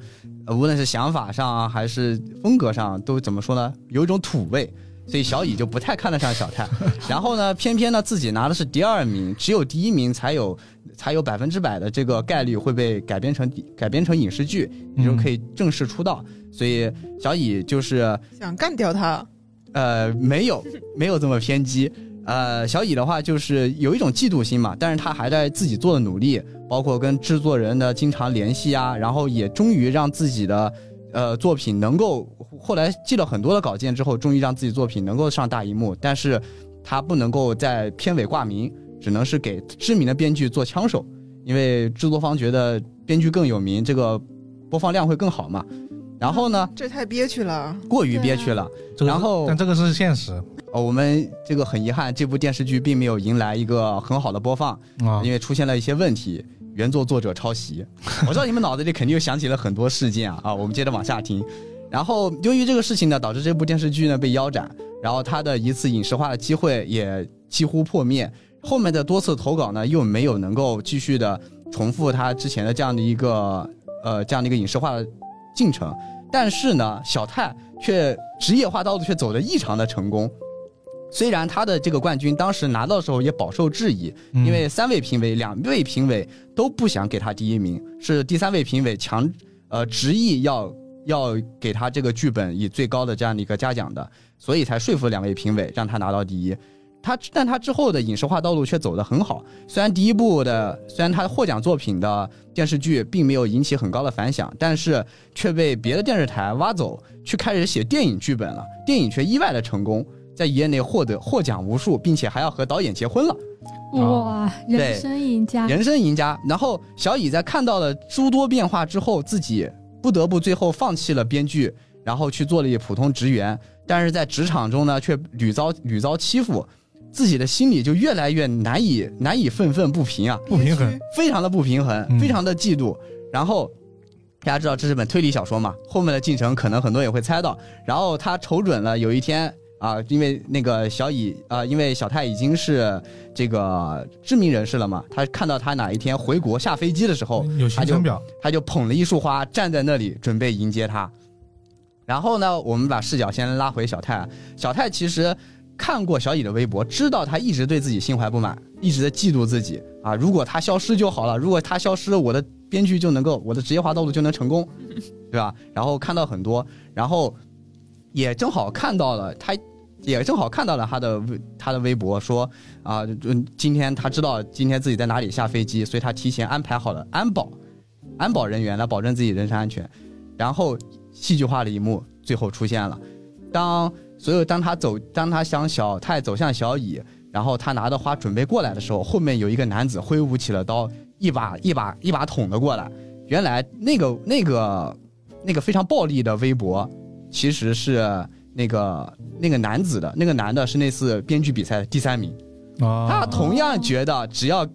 呃，无论是想法上啊，还是风格上，都怎么说呢？有一种土味，所以小乙就不太看得上小泰。然后呢，偏偏呢自己拿的是第二名，只有第一名才有才有百分之百的这个概率会被改编成改编成影视剧，你就可以正式出道。所以小乙就是想干掉他，呃，没有 没有这么偏激。呃，小乙的话就是有一种嫉妒心嘛，但是他还在自己做的努力，包括跟制作人的经常联系啊，然后也终于让自己的呃作品能够，后来寄了很多的稿件之后，终于让自己作品能够上大荧幕，但是他不能够在片尾挂名，只能是给知名的编剧做枪手，因为制作方觉得编剧更有名，这个播放量会更好嘛。然后呢，这太憋屈了。过于憋屈了。然后但这个是现实哦，我们这个很遗憾，这部电视剧并没有迎来一个很好的播放，啊因为出现了一些问题。原作作者抄袭，我知道你们脑子里肯定又想起了很多事件啊啊！我们接着往下听。然后由于这个事情呢，导致这部电视剧呢被腰斩，然后他的一次影视化的机会也几乎破灭。后面的多次投稿呢，又没有能够继续的重复他之前的这样的一个呃这样的一个影视化的进程。但是呢，小泰却职业化道路却走得异常的成功。虽然他的这个冠军当时拿到的时候也饱受质疑，嗯因为三位评委，两位评委都不想给他第一名，是第三位评委强呃执意要要给他这个剧本以最高的这样的一个嘉奖的，所以才说服两位评委让他拿到第一。他但他之后的影视化道路却走得很好，虽然第一部的虽然他获奖作品的电视剧并没有引起很高的反响，但是却被别的电视台挖走，去开始写电影剧本了，电影却意外的成功，在业内获得获奖无数，并且还要和导演结婚了。哇，人生赢家，人生赢家。然后小乙在看到了诸多变化之后，自己不得不最后放弃了编剧，然后去做了一普通职员。但是在职场中呢，却屡遭屡遭欺负，自己的心里就越来越难以难以愤愤不平啊，不平衡，非常的不平衡，嗯非常的嫉妒。然后大家知道这是本推理小说嘛，后面的进程可能很多也会猜到。然后他瞅准了有一天啊，因为那个小乙啊，因为小泰已经是这个知名人士了嘛，他看到他哪一天回国下飞机的时候，有他就行程表，他就捧了一束花站在那里准备迎接他。然后呢，我们把视角先拉回小泰。小泰其实看过小乙的微博，知道他一直对自己心怀不满，一直在嫉妒自己啊。如果他消失就好了，如果他消失，我的编剧就能够，我的职业化道路就能成功，对吧？然后看到很多，然后也正好看到了他。也正好看到了他的微他的微博说啊，嗯，今天他知道今天自己在哪里下飞机，所以他提前安排好了安保安保人员来保证自己人身安全。然后戏剧化的一幕最后出现了，当所有当他走，当他向小泰走向小乙，然后他拿着花准备过来的时候，后面有一个男子挥舞起了刀，一把一把一把捅了过来。原来那个那个那个非常暴力的微博，其实是那个那个男子的，那个男的是那次编剧比赛的第三名。啊，他同样觉得只要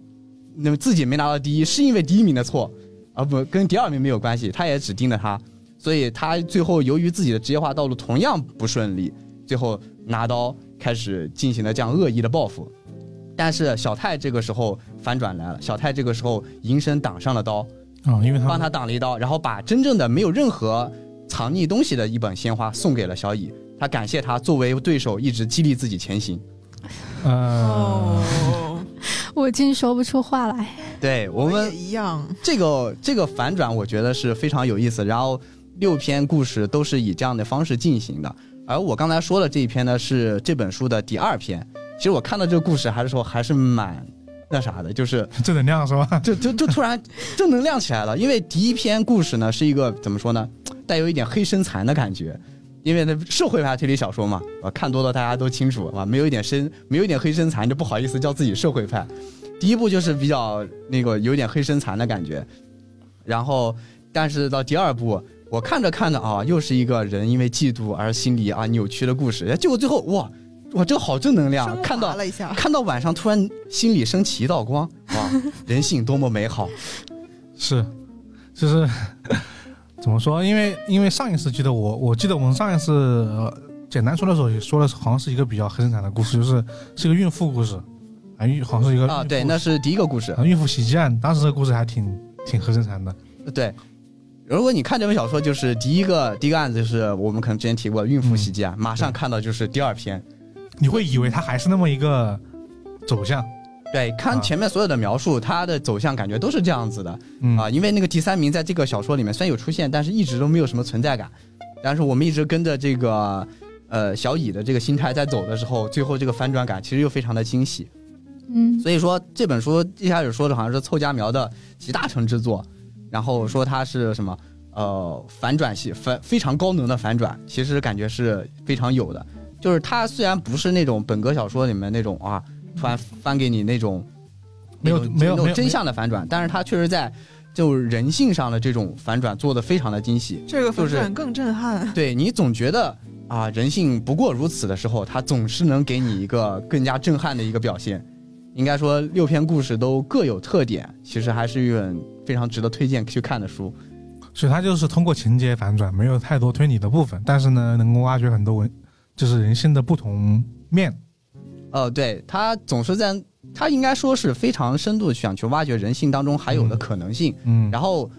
那么自己没拿到第一，是因为第一名的错，啊不跟第二名没有关系。他也只盯着他，所以他最后由于自己的职业化道路同样不顺利，最后拿刀开始进行了这样恶意的报复。但是小泰这个时候反转来了，小泰这个时候迎身挡上了刀，啊，因为他帮他挡了一刀，然后把真正的没有任何藏匿东西的一本鲜花送给了小乙。他感谢他作为对手一直激励自己前行。呃，哦，我竟说不出话来。对我们也一样，这个这个反转，我觉得是非常有意思。然后六篇故事都是以这样的方式进行的，而我刚才说的这一篇呢，是这本书的第二篇。其实我看到这个故事还是说还是蛮那啥的，就是正能量是吧？就就就突然正能量起来了。因为第一篇故事呢是一个怎么说呢，带有一点黑身残的感觉。因为那社会派推理小说嘛，啊，看多了大家都清楚啊，没有一点深，没有一点黑身残就不好意思叫自己社会派。第一部就是比较那个有点黑身残的感觉，然后但是到第二部，我看着看着啊，又是一个人因为嫉妒而心里啊扭曲的故事，结果最后哇哇这个好正能量，看到了一下，看到晚上突然心里升起一道光，哇，人性多么美好。是，就是怎么说？因为因为上一次记得我，我记得我们上一次、呃、简单说的时候也说的是，好像是一个比较黑生产的故事，就是是一个孕妇故事啊，孕好像是一个啊，对，那是第一个故事。啊孕妇袭击案，当时这个故事还挺挺黑生产的。对，如果你看这本小说，就是第一个第一个案子，就是我们可能之前提过孕妇袭击案，马上看到就是第二篇。你会以为它还是那么一个走向，对，看啊前面所有的描述，它的走向感觉都是这样子的嗯啊。因为那个第三名在这个小说里面虽然有出现，但是一直都没有什么存在感。但是我们一直跟着这个呃小乙的这个心态在走的时候，最后这个反转感其实又非常的惊喜。嗯，所以说这本书一开始说的好像是凑佳苗的集大成之作，然后说它是什么呃反转系反非常高能的反转，其实感觉是非常有的。就是它虽然不是那种本格小说里面那种啊突然翻给你那种没有没有没有那种真相的反转，但是它确实在就人性上的这种反转做的非常的惊喜。这个反转更震撼。对你总觉得啊人性不过如此的时候，它总是能给你一个更加震撼的一个表现。应该说六篇故事都各有特点，其实还是一本非常值得推荐去看的书。所以它就是通过情节反转，没有太多推理的部分，但是呢，能够挖掘很多文，就是人性的不同面。呃，对，他总是在，他应该说是非常深度想去挖掘人性当中还有的可能性，嗯，然后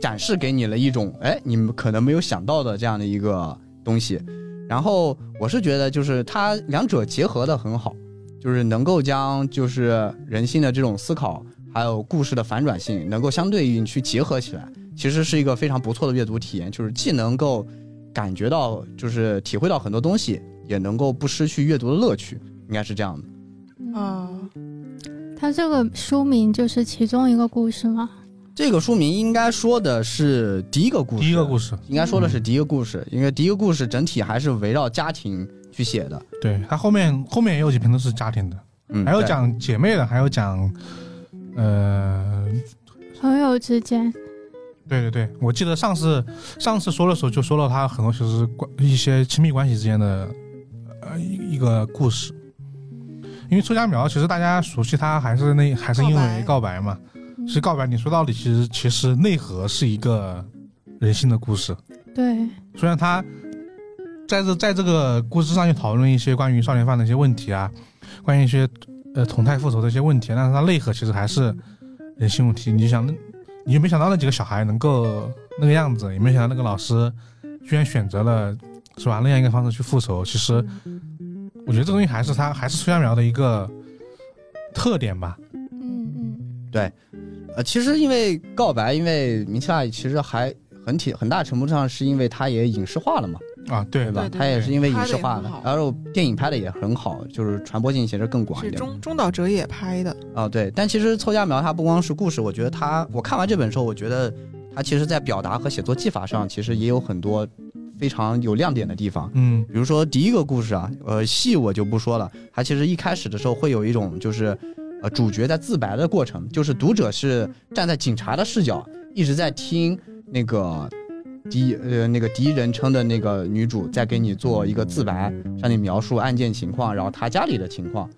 展示给你了一种，哎，你们可能没有想到的这样的一个东西。然后我是觉得，就是他两者结合的很好，就是能够将就是人性的这种思考，还有故事的反转性，能够相对应去结合起来，其实是一个非常不错的阅读体验。就是既能够感觉到，就是体会到很多东西，也能够不失去阅读的乐趣，应该是这样的。啊，它这个书名就是其中一个故事吗？这个书名应该说的是第一个故事，第一个故事，应该说的是第一个故事，因为第一个故事整体还是围绕家庭去写的。对它后面后面也有几篇都是家庭的，嗯，还有讲姐妹的，还有讲，呃，朋友之间，对对对，我记得上次上次说的时候就说了他很多就是关一些亲密关系之间的呃一一个故事，因为周家苗其实大家熟悉他还是那还是因为告白嘛，其实告白。你说到底其实其实内核是一个人性的故事，对，虽然他在这在这个故事上去讨论一些关于少年犯的一些问题啊，关于一些呃同态复仇的一些问题，但是它内核其实还是人性问题。你就想，你就没想到那几个小孩能够那个样子，也没想到那个老师居然选择了是吧那样一个方式去复仇。其实我觉得这东西还是他还是崔家苗的一个特点吧。嗯嗯，对呃，其实因为告白，因为明七大其实还很体很大程度上是因为它也影视化了嘛，啊，对对吧？它也是因为影视化的然后电影拍的也很好，就是传播性其实更广一是点。中中岛哲也拍的，啊，对，但其实凑家苗他不光是故事，我觉得他我看完这本书，我觉得他其实在表达和写作技法上，其实也有很多非常有亮点的地方。嗯比如说第一个故事啊，呃，戏我就不说了，它其实一开始的时候会有一种就是，呃，主角在自白的过程，就是读者是站在警察的视角，一直在听那个第一呃那个第一人称的那个女主在给你做一个自白，向你描述案件情况，然后她家里的情况，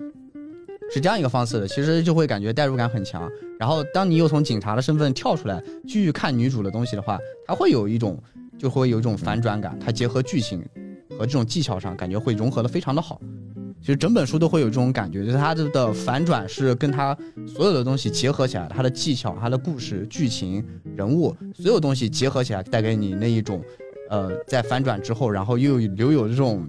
是这样一个方式的，其实就会感觉代入感很强。然后当你又从警察的身份跳出来继续看女主的东西的话，它会有一种就会有一种反转感，它结合剧情和这种技巧上，感觉会融合的非常的好。其实整本书都会有这种感觉，就是它的反转是跟它所有的东西结合起来，它的技巧、它的故事、剧情、人物，所有东西结合起来，带给你那一种，呃，在反转之后，然后又留有这种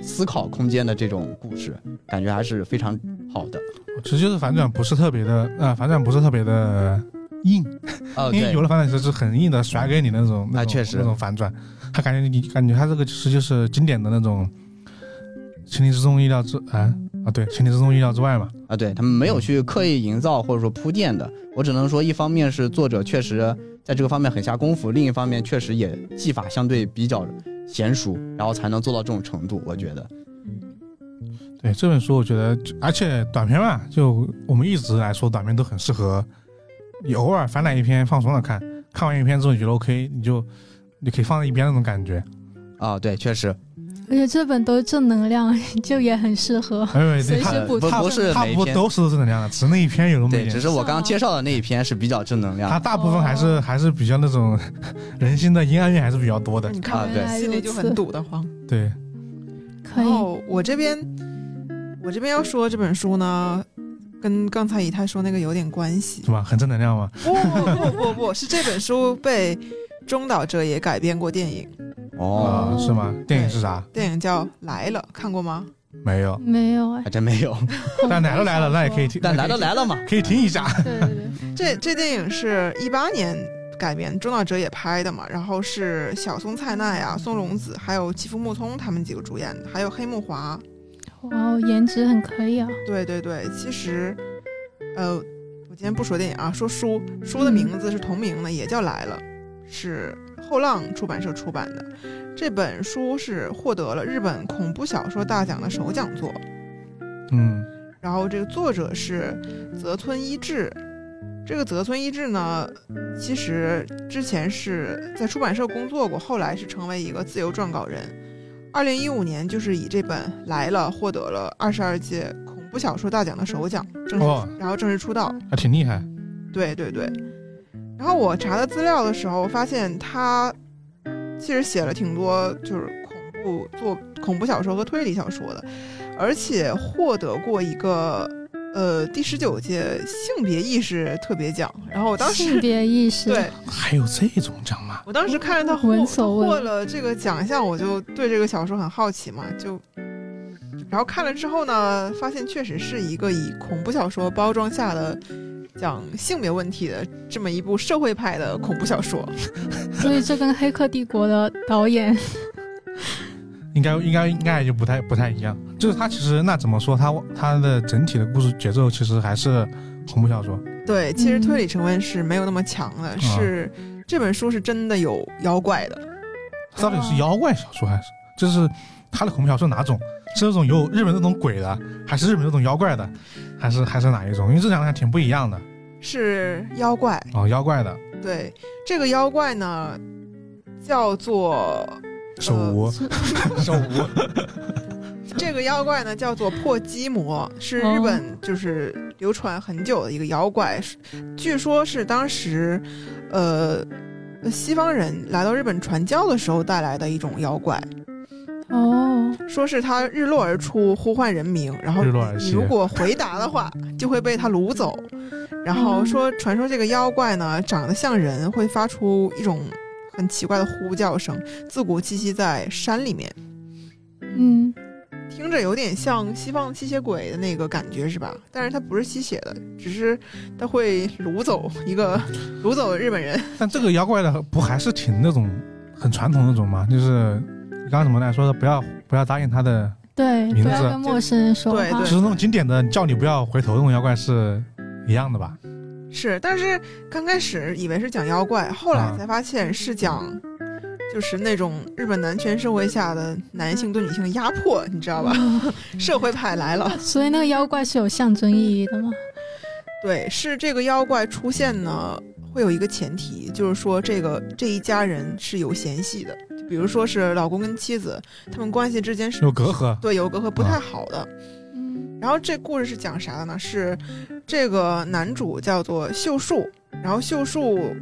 思考空间的这种故事，感觉还是非常好的。其实就是反转不是特别的，呃，反转不是特别的硬，哦，对因为有，的反转就是很硬的甩给你那种，那种确实那种反转，他感觉你感觉他这个其实就是经典的那种情理之中意料之啊，啊，对，情理之中意料之外嘛。啊，对他们没有去刻意营造或者说铺垫的。我只能说，一方面是作者确实在这个方面很下功夫，另一方面确实也技法相对比较娴熟，然后才能做到这种程度。我觉得，对这本书，我觉得，而且短篇嘛，就我们一直来说，短篇都很适合你偶尔翻来一篇放松的看，看完一篇之后你觉得 OK，你就你可以放在一边那种感觉。啊，对，确实，而且这本都正能量，就也很适合。哎，随，时补充不不是它每一篇，不都是正能量的，只是那一篇有那么一，点只。是我刚刚介绍的那一篇是比较正能量它。大部分还是还是比较那种人心的阴暗面还是比较多的。你看对心里就很堵得慌。对，可以，然后我这边，我这边要说这本书呢，跟刚才以太说那个有点关系是。吧？很正能量吗。不不不不，是这本书被中岛哲也改编过电影，哦，啊，是吗？电影是啥？电影叫《来了》，看过吗？没有。没有哎还，真没有，但来都来了，那也可以听。但来都来了嘛。可以听一下。对对对，这这电影是一八年改编，中岛哲也拍的嘛，然后是小松菜奈啊、松隆子还有吉夫木聪他们几个主演的，还有黑木华。哇哦，颜值很可以啊。对对对，其实，呃，我今天不说电影啊，说书，书的名字是同名的，也叫《来了》，是后浪出版社出版的。这本书是获得了日本恐怖小说大奖的首讲作，嗯，然后这个作者是泽村一志。这个泽村一志呢，其实之前是在出版社工作过，后来是成为一个自由撰稿人。二零一五年就是以这本《来了》获得了二十二届恐怖小说大奖的首奖，正式、哦然后正式出道。还挺厉害。对对对。然后我查的资料的时候，发现他其实写了挺多就是恐怖做恐怖小说和推理小说的，而且获得过一个呃第十九届性别意识特别奖。然后我当时性别意识，对还有这种奖吗？我当时看着他获闻所未获了这个奖项，我就对这个小说很好奇嘛，就。然后看了之后呢，发现确实是一个以恐怖小说包装下的讲性别问题的这么一部社会派的恐怖小说。所以这跟《黑客帝国》的导演应该应该应该就不太不太一样。就是它其实那怎么说，它它的整体的故事节奏其实还是恐怖小说。对，其实嗯推理成分是没有那么强的，是这本书是真的有妖怪的。它到底是妖怪小说还是就是它的恐怖小说哪种？是那种有日本那种鬼的，还是日本那种妖怪的，还是还是哪一种？因为这两个还挺不一样的是妖怪，哦，妖怪的对这个妖怪呢，叫做 手无、手无。这个妖怪呢叫做破鸡魔，是日本就是流传很久的一个妖怪，是据说是当时，呃，西方人来到日本传教的时候带来的一种妖怪，哦，说是他日落而出，呼唤人名，然后日落而你如果回答的话，就会被他掳走。然后说，传说这个妖怪呢长得像人，会发出一种很奇怪的呼叫声，自古栖息在山里面。嗯，听着有点像西方吸血鬼的那个感觉是吧？但是它不是吸血的，只是它会掳走一个掳走日本人。但这个妖怪的不还是挺那种很传统那种吗？就是你刚刚怎么来说的，不要不要答应他的，对，名字不要跟陌生人说话对对就是那种经典的叫你不要回头那种妖怪是一样的吧？是，但是刚开始以为是讲妖怪，后来啊才发现是讲，就是那种日本男权社会下的男性对女性的压迫，你知道吧？社会派来了。所以那个妖怪是有象征意义的吗？对，是这个妖怪出现呢，会有一个前提，就是说这个这一家人是有嫌隙的，就比如说是老公跟妻子，他们关系之间是有隔阂对有隔阂不太好的。嗯，然后这故事是讲啥的呢？是这个男主叫做秀树，然后秀树，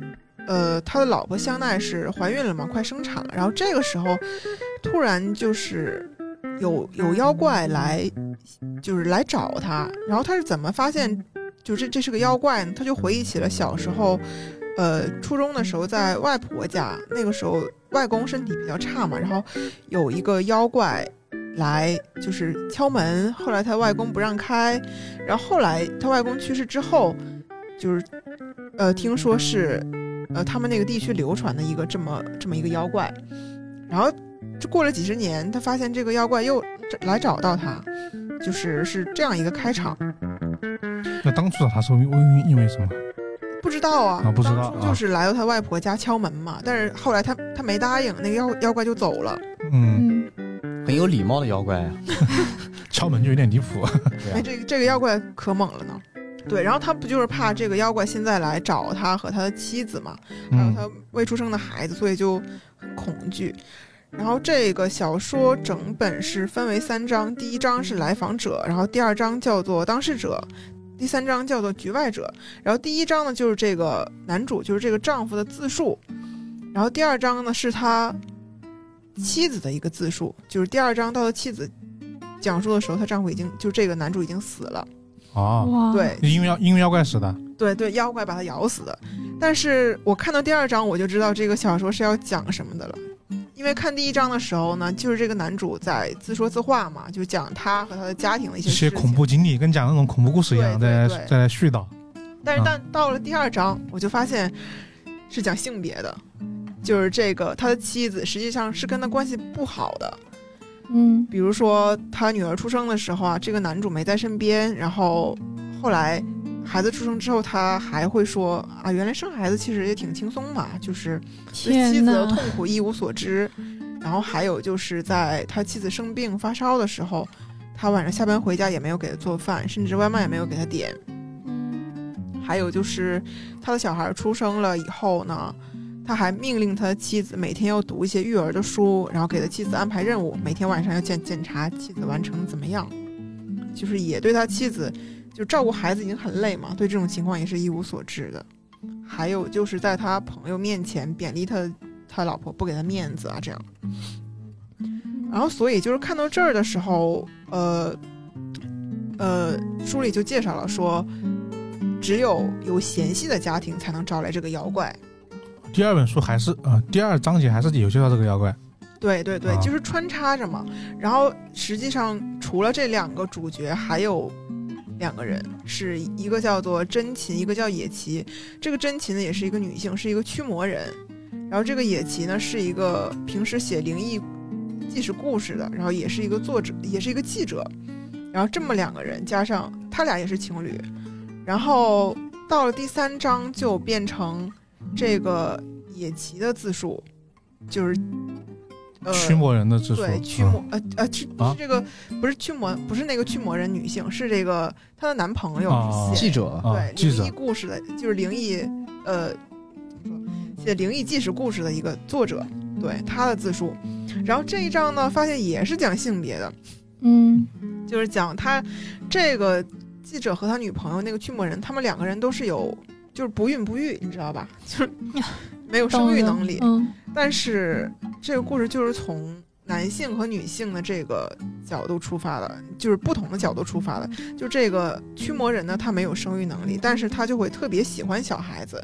呃，他的老婆香奈是怀孕了嘛，快生产了。然后这个时候，突然就是有有妖怪来，就是来找他。然后他是怎么发现，就这这是个妖怪呢？他就回忆起了小时候，呃，初中的时候在外婆家，那个时候外公身体比较差嘛，然后有一个妖怪。来就是敲门，后来他外公不让开，然后后来他外公去世之后，就是呃听说是呃他们那个地区流传的一个这么这么一个妖怪，然后就过了几十年，他发现这个妖怪又来找到他，就是是这样一个开场。那当初找他是因为因为什么？不知道啊，啊不知道就是来到他外婆家敲门嘛，但是后来他他没答应，那个妖妖怪就走了。嗯，嗯，很有礼貌的妖怪啊。敲门就有点离谱。哎，这个这个妖怪可猛了呢。对，然后他不就是怕这个妖怪现在来找他和他的妻子嘛，还有嗯他未出生的孩子，所以就很恐惧。然后这个小说整本是分为三章，第一章是来访者，然后第二章叫做当事者，第三章叫做局外者。然后第一章呢就是这个男主，就是这个丈夫的自述，然后第二章呢是他妻子的一个自述，就是第二章到了妻子讲述的时候，她丈夫已经就这个男主已经死了。哦，哇，对，因为妖因为妖怪死的。对对，妖怪把他咬死的。但是我看到第二章，我就知道这个小说是要讲什么的了。因为看第一章的时候呢，就是这个男主在自说自话嘛，就讲他和他的家庭的一些一些。恐怖经历，跟讲那种恐怖故事一样，对在对对在絮叨。但是啊但到了第二章，我就发现是讲性别的，就是这个他的妻子实际上是跟他关系不好的。嗯比如说他女儿出生的时候啊，这个男主没在身边，然后后来孩子出生之后，他还会说啊，原来生孩子其实也挺轻松嘛，就是对妻子的，痛苦一无所知。然后还有就是在他妻子生病发烧的时候，他晚上下班回家也没有给他做饭，甚至外卖也没有给他点。嗯还有就是他的小孩出生了以后呢，他还命令他的妻子每天要读一些育儿的书，然后给他妻子安排任务，每天晚上要检检查妻子完成怎么样，就是也对他妻子就照顾孩子已经很累嘛，对这种情况也是一无所知的。还有就是在他朋友面前贬低他他老婆，不给他面子啊，这样。然后，所以就是看到这儿的时候，呃，呃，书里就介绍了说，只有有嫌隙的家庭才能招来这个妖怪。第二本书还是呃，第二章节还是有介绍这个妖怪。对对对，啊就是穿插着嘛。然后实际上除了这两个主角，还有两个人，是一个叫做真琴，一个叫野崎。这个真琴呢也是一个女性，是一个驱魔人。然后这个野崎呢是一个平时写灵异纪实故事的，然后也是一个作者，也是一个记者。然后这么两个人加上他俩也是情侣，然后到了第三章就变成这个野崎的自述，就是呃驱魔人的自述。对，驱嗯魔、呃呃，驱不是这个不是驱魔，不是那个驱魔人女性，是这个她的男朋友记者啊对记者灵异故事的，就是灵异呃怎么说写灵异纪实故事的一个作者，对他的自述。然后这一章呢，发现也是讲性别的，嗯就是讲他这个记者和他女朋友那个驱魔人，他们两个人都是有就是不孕不育，你知道吧？就是没有生育能力。嗯但是这个故事就是从男性和女性的这个角度出发的，就是不同的角度出发的。就这个驱魔人呢，他没有生育能力，但是他就会特别喜欢小孩子，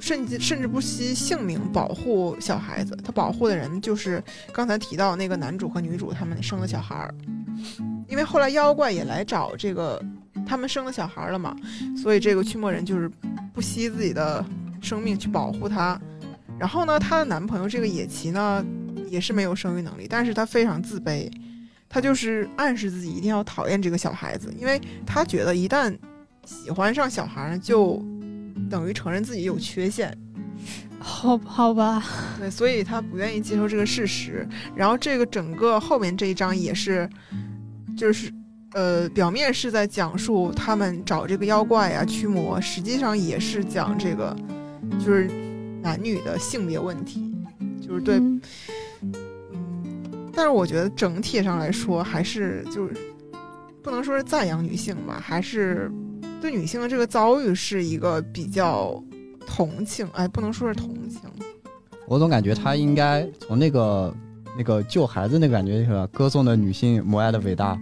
甚至甚至不惜性命保护小孩子。他保护的人就是刚才提到那个男主和女主他们生的小孩儿，因为后来妖怪也来找这个他们生了小孩儿了嘛，所以这个驱魔人就是不惜自己的生命去保护她。然后呢，她的男朋友这个野崎呢，也是没有生育能力，但是他非常自卑，他就是暗示自己一定要讨厌这个小孩子，因为他觉得一旦喜欢上小孩呢，就等于承认自己有缺陷，好好吧，对，所以他不愿意接受这个事实。然后这个整个后面这一章也是，就是呃，表面是在讲述他们找这个妖怪啊驱魔，实际上也是讲这个就是男女的性别问题，就是对嗯。但是我觉得整体上来说，还是就是不能说是赞扬女性吧，还是对女性的这个遭遇是一个比较同情，哎，不能说是同情，我总感觉他应该从那个那个救孩子那个感觉是吧，歌颂的女性母爱的伟大，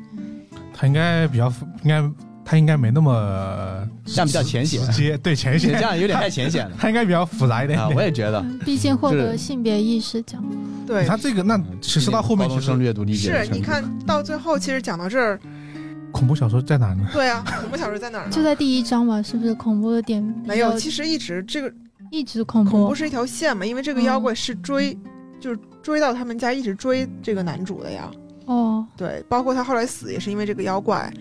他应该比较应该他应该没那么这样比较浅显直接对浅显这，样有点太浅显了他应该比较复杂一点啊！我也觉得，毕竟获得性别意识奖，对，他这个那其实到后面高中其实生阅读理解是你看到最后，其实讲到这儿，恐怖小说在哪呢？对啊，恐怖小说在哪儿呢？就在第一章吧，是不是恐怖的点没有，其实一直这个一直恐怖？恐怖是一条线嘛，因为这个妖怪是追，就是追到他们家，一直追这个男主的呀。哦，对，包括他后来死也是因为这个妖怪。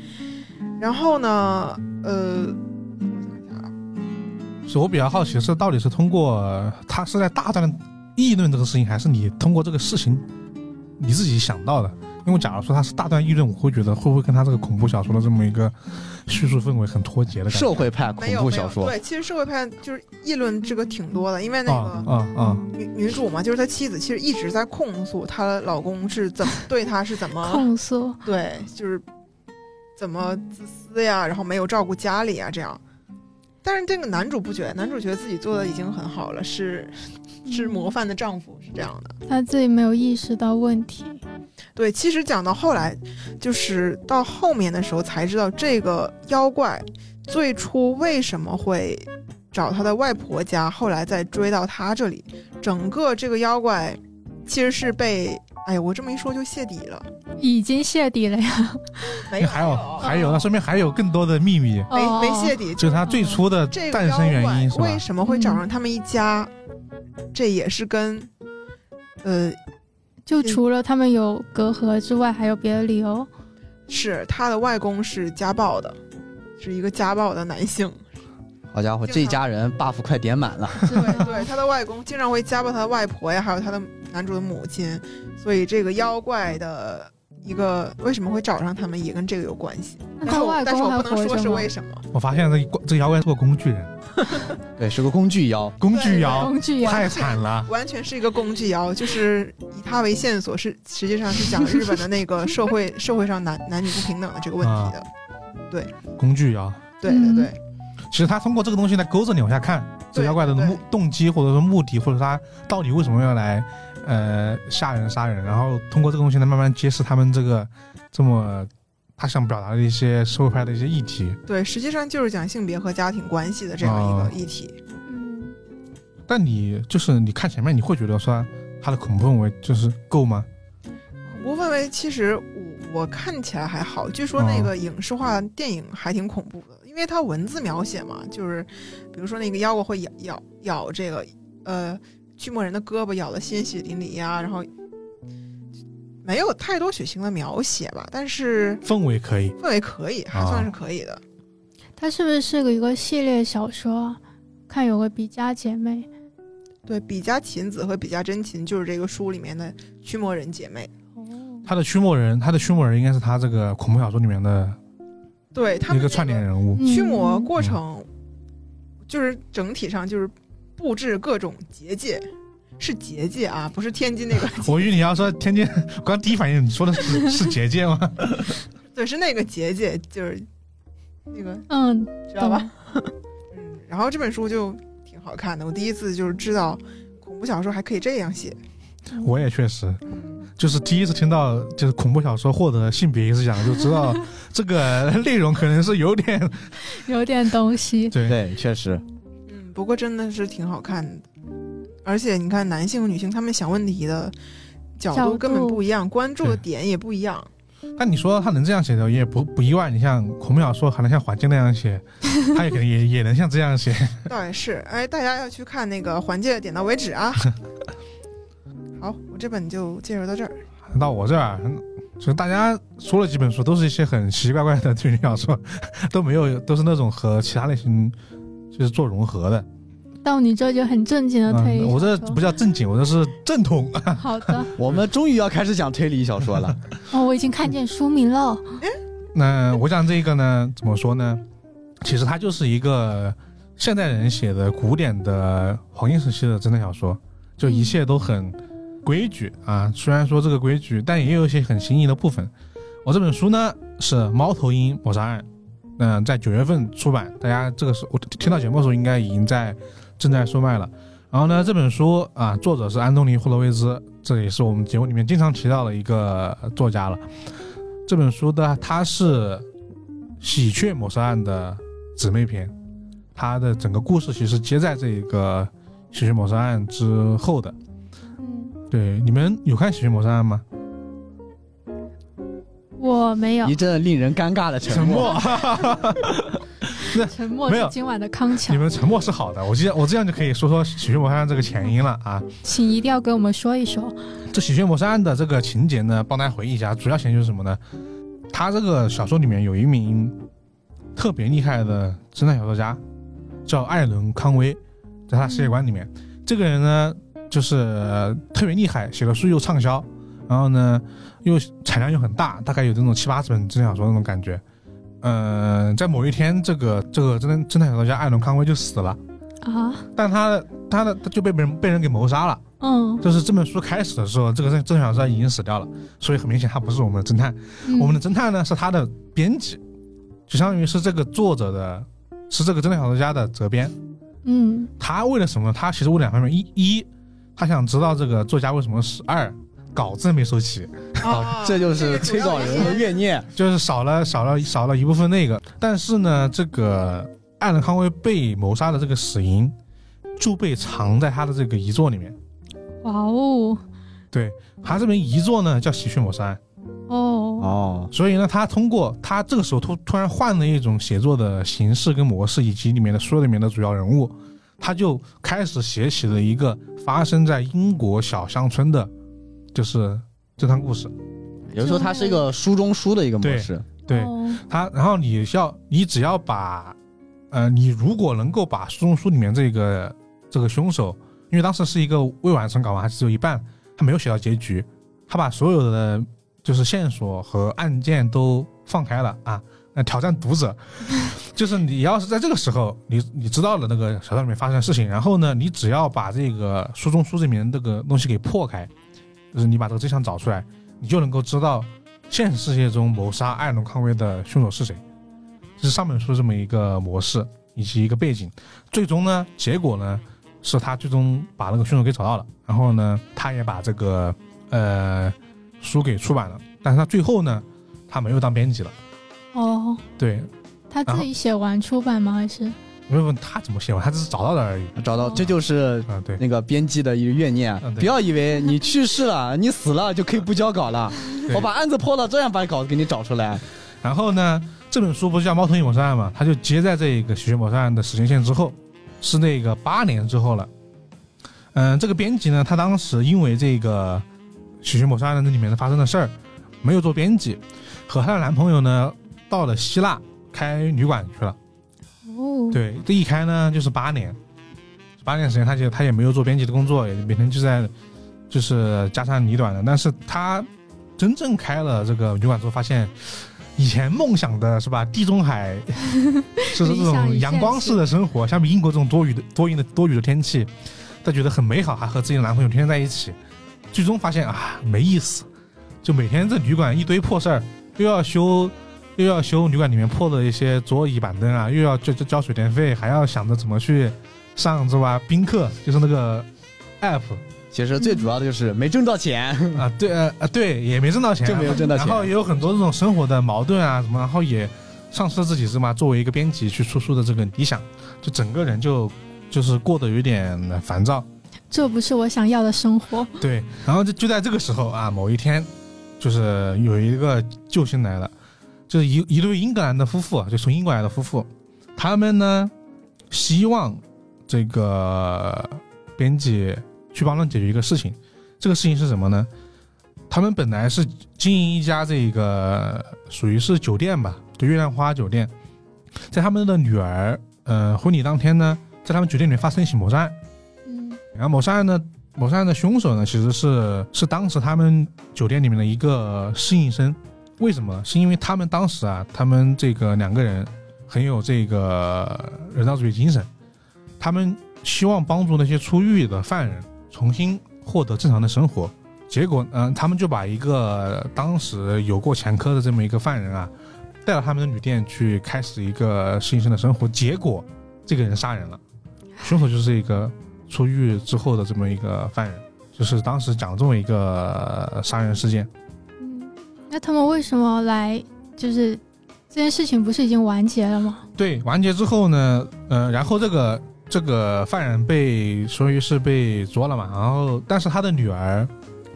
然后呢，呃，我想想啊，是我比较好奇是到底是通过他是在大胆的议论这个事情，还是你通过这个事情你自己想到的？因为假如说他是大段议论，我会觉得会不会跟他这个恐怖小说的这么一个叙述氛围很脱节的感觉？社会派恐怖小说，对，其实社会派就是议论这个挺多的，因为那啊个。啊啊！女女主嘛，就是她妻子，其实一直在控诉她老公是怎么对她是怎么 控诉，对，就是怎么自私呀，然后没有照顾家里啊，这样。但是这个男主不觉得，男主觉得自己做的已经很好了，是是模范的丈夫，是这样的。他自己没有意识到问题。对，其实讲到后来，就是到后面的时候才知道，这个妖怪最初为什么会找他的外婆家，后来再追到他这里。整个这个妖怪其实是被，哎呀，我这么一说就泄底了。已经泄底了呀！没有，还有还有，那说明还有更多的秘密，没哦没泄底，就是他最初的这个诞生原因是吧妖怪为？什么会找上他们一家？这也是跟，呃，就除了他们有隔阂之外，还有别的理由。是他的外公是家暴的，是一个家暴的男性。好家伙，这一家人 buff 快点满了。对对，他的外公经常会家暴他的外婆呀，还有他的男主的母亲，所以这个妖怪的一个为什么会找上他们，也跟这个有关系。那他但是我但是外公还我不能说活着吗？是为什么。我发现这这妖怪是个工具人，对，是个工具妖。工具妖工具妖，太惨了。完全是一个工具妖，就是以他为线索，是实际上是讲日本的那个社会 社会上男男女不平等的这个问题的。对工具妖，对对对，其实他通过这个东西来勾着你往下看，这妖怪的目动机或者说目的，或者他到底为什么要来呃吓人杀人，然后通过这个东西呢慢慢揭示他们这个这么他想表达的一些社会派的一些议题。对，实际上就是讲性别和家庭关系的这样一哦个议题。嗯，但你就是你看前面，你会觉得说他的恐怖氛围就是够吗？恐怖氛围其实我我看起来还好，据说那个影视化电影还挺恐怖的，因为它文字描写嘛，就是比如说那个妖怪会咬咬咬这个呃驱魔人的胳膊，咬的鲜血淋漓呀，然后没有太多血腥的描写吧，但是氛围可以，氛围可以，还算是可以的。它是不是是个一个系列小说啊？看有个比嘉姐妹，对，比嘉琴子和比嘉真琴就是这个书里面的驱魔人姐妹。哦，他的驱魔人，他的驱魔人应该是他这个恐怖小说里面的对他们一个串联人物。驱魔嗯过程，就是整体上就是布置各种结界，是结界啊，不是天津那个我以为你要说天津，我刚第一反应你说的是是结界吗？对，是那个结界，就是那个嗯，知道吧？嗯，然后这本书就挺好看的，我第一次就是知道恐怖小说还可以这样写。我也确实，嗯，就是第一次听到就是恐怖小说获得性别意识奖，就知道 这个内容可能是有点有点东西。对对，确实，嗯，不过真的是挺好看的，而且你看男性和女性他们想问题的角角度根本不一样，关注的点也不一样。但你说他能这样写的也不不意外。你像恐怖小说还能像环境那样写，他也可能也也能像这样写。倒也是，哎，大家要去看那个《环界》，点到为止啊。好，我这本就介绍到这儿。到我这儿，就是大家说了几本书，都是一些很奇奇怪怪的推理小说，都没有都是那种和其他类型就是做融合的。到你这就很正经的推理嗯，我这不叫正经，我这是正统。好的 我们终于要开始讲推理小说了。哦，我已经看见书名了。那我讲这个呢，怎么说呢？其实它就是一个现代人写的古典的黄金时期的侦探小说，就一切都很规矩啊。虽然说这个规矩，但也有一些很新颖的部分。我这本书呢是《猫头鹰谋杀案》，嗯、在九月份出版，大家这个时候我听到节目的时候应该已经在正在售卖了。然后呢，这本书啊，作者是安东尼·霍洛维兹，这也是我们节目里面经常提到的一个作家了。这本书的它是喜鹊谋杀案的姊妹篇，它的整个故事其实接在这个喜鹊谋杀案之后的。对，你们有看喜鹊谋杀案吗？我没有一。阵令人尴尬的沉默。沉默 没有是今晚的康桥你，们沉默是好的，我这样我这样就可以说说喜鹊谋杀案这个前因了啊。请一定要给我们说一说。这喜鹊谋杀案的这个情节呢，帮大家回忆一下，主要情节是什么呢？他这个小说里面有一名特别厉害的侦探小说家，叫艾伦·康威，在他世界观里面，这个人呢就是呃特别厉害，写的书又畅销，然后呢又产量又很大，大概有这种七八十本侦探小说那种感觉。嗯、在某一天，这个这个侦探侦探小说家艾伦·康威就死了，啊，但他的他的他就被别人被人给谋杀了。嗯，就是这本书开始的时候，这个侦侦探小说家已经死掉了，所以很明显他不是我们的侦探。嗯我们的侦探呢是他的编辑，就相当于是这个作者的，是这个侦探小说家的责编。嗯他为了什么？他其实为了两方面：一一，他想知道这个作家为什么死；二，稿子没收齐，啊这就是催稿人的怨念。就是少了少了少了一部分那个。但是呢，这个艾伦康威被谋杀的这个死因就被藏在他的这个遗作里面。哇哦对他这本遗作呢叫《喜鹊谋杀案》。哦哦，所以呢，他通过他这个时候突突然换了一种写作的形式跟模式，以及里面的书里面的主要人物，他就开始写起了一个发生在英国小乡村的，就是侦探故事。也就是说，它是一个书中书的一个模式。对哦他，然后你需要你只要把，呃，你如果能够把书中书里面这个这个凶手，因为当时是一个未完成稿嘛，还只有一半，他没有写到结局，他把所有的就是线索和案件都放开了啊。那挑战读者，就是你要是在这个时候，你你知道了那个小说里面发生的事情，然后呢，你只要把这个书中书里面这个东西给破开，就是你把这个真相找出来，你就能够知道现实世界中谋杀艾伦·康威的凶手是谁。这是上本书这么一个模式以及一个背景。最终呢，结果呢是他最终把那个凶手给找到了，然后呢，他也把这个呃书给出版了，但是他最后呢，他没有当编辑了。哦，对，他自己写完出版吗？还是没有问他怎么写完，他只是找到了而已。找到，这就是啊，对，那个编辑的一个怨念不要以为你去世了，你死了就可以不交稿了。对我把案子破了，这样把稿子给你找出来。然后呢，这本书不是叫《猫头鹰谋杀案》嘛？他就接在这个喜鹊谋杀案的时间线之后，是那个八年之后了。嗯，这个编辑呢，他当时因为这个喜鹊谋杀案的里面的发生的事儿，没有做编辑，和她的男朋友呢到了希腊开旅馆去了。哦，对，这一开呢就是八年，八年时间，他就他也没有做编辑的工作，也每天就在就是家长里短的。但是他真正开了这个旅馆之后，发现以前梦想的是吧，地中海 是这种阳光式的生活，相比英国这种多雨的多云的多雨的天气，他觉得很美好，还和自己的男朋友天天在一起。最终发现啊，没意思，就每天这旅馆一堆破事儿，又要修。又要修旅馆里面破的一些桌椅板凳啊，又要交交交水电费，还要想着怎么去上是吧？宾客就是那个 app 其实最主要的就是没挣到钱。啊，对呃啊对，也没挣到钱，就没有挣到钱然后也有很多这种生活的矛盾啊什么，然后也丧失了自己是吗？作为一个编辑去出书的这个理想，就整个人就就是过得有点烦躁。这不是我想要的生活。对，然后就就在这个时候啊，某一天，就是有一个救星来了，就是一一对英格兰的夫妇，就从英国来的夫妇，他们呢希望这个编辑去帮他们解决一个事情。这个事情是什么呢？他们本来是经营一家这个属于是酒店吧，就月亮花酒店，在他们的女儿呃婚礼当天呢，在他们酒店里面发生一起谋杀案。嗯然后谋杀案呢，谋杀案的凶手呢，其实是是当时他们酒店里面的一个侍应生。为什么？是因为他们当时啊，他们这个两个人很有这个人道主义精神，他们希望帮助那些出狱的犯人重新获得正常的生活。结果，嗯、他们就把一个当时有过前科的这么一个犯人啊，带到他们的旅店去开始一个新生的生活。结果，这个人杀人了，凶手就是一个出狱之后的这么一个犯人，就是当时讲这么一个杀人事件。嗯，那他们为什么来？就是这件事情不是已经完结了吗？对，完结之后呢，呃，然后这个这个犯人被属于是被捉了嘛，然后但是他的女儿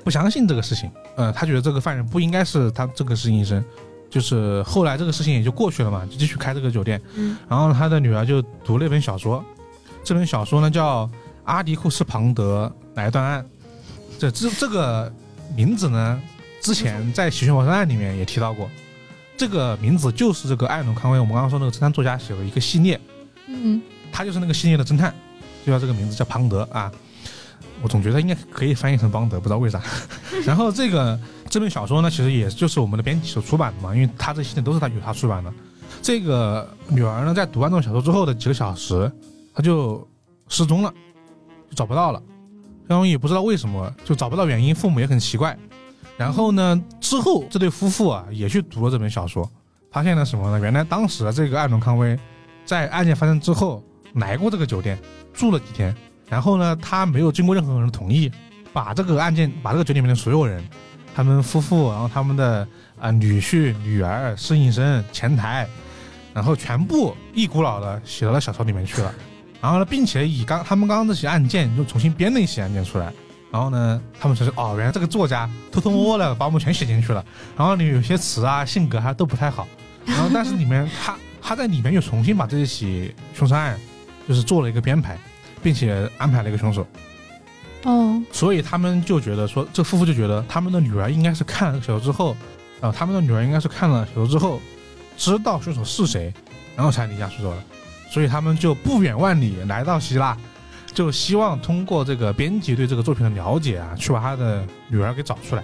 不相信这个事情，呃，他觉得这个犯人不应该是他这个是医生，就是后来这个事情也就过去了嘛，就继续开这个酒店。嗯然后他的女儿就读了一本小说，这本小说呢叫《阿迪库斯庞德来断案》。这这这个名字呢，之前在《喜讯谋杀案》里面也提到过。这个名字就是这个艾伦康威，我们刚刚说那个侦探作家写的一个系列，嗯，他就是那个系列的侦探，就叫这个名字叫庞德啊。我总觉得应该可以翻译成邦德，不知道为啥。然后这个这本小说呢，其实也就是我们的编辑所出版的嘛，因为他这系列都是他由他出版的。这个女儿呢，在读完这本小说之后的几个小时，她就失踪了，就找不到了。然后也不知道为什么，就找不到原因，父母也很奇怪。然后呢，之后这对夫妇啊也去读了这本小说，发现了什么呢？原来当时这个艾伦康威在案件发生之后来过这个酒店住了几天，然后呢，他没有经过任何人的同意，把这个案件，把这个酒店里面的所有人，他们夫妇，然后他们的啊、女婿、女儿、侍应生、前台，然后全部一股脑的写到了小说里面去了。然后呢，并且以刚他们刚刚这起案件又重新编了一起案件出来。然后呢，他们才是哦，原来这个作家偷偷摸摸的把我们全写进去了。然后你有些词啊、性格还都不太好。然后但是里面他 他在里面又重新把这一起凶杀案就是做了一个编排，并且安排了一个凶手。哦，所以他们就觉得说，这夫妇就觉得他们的女儿应该是看了小说之后，啊、他们的女儿应该是看了小说之后，知道凶手是谁，然后才离家出走的。所以他们就不远万里来到希腊，就希望通过这个编辑对这个作品的了解啊，去把他的女儿给找出来。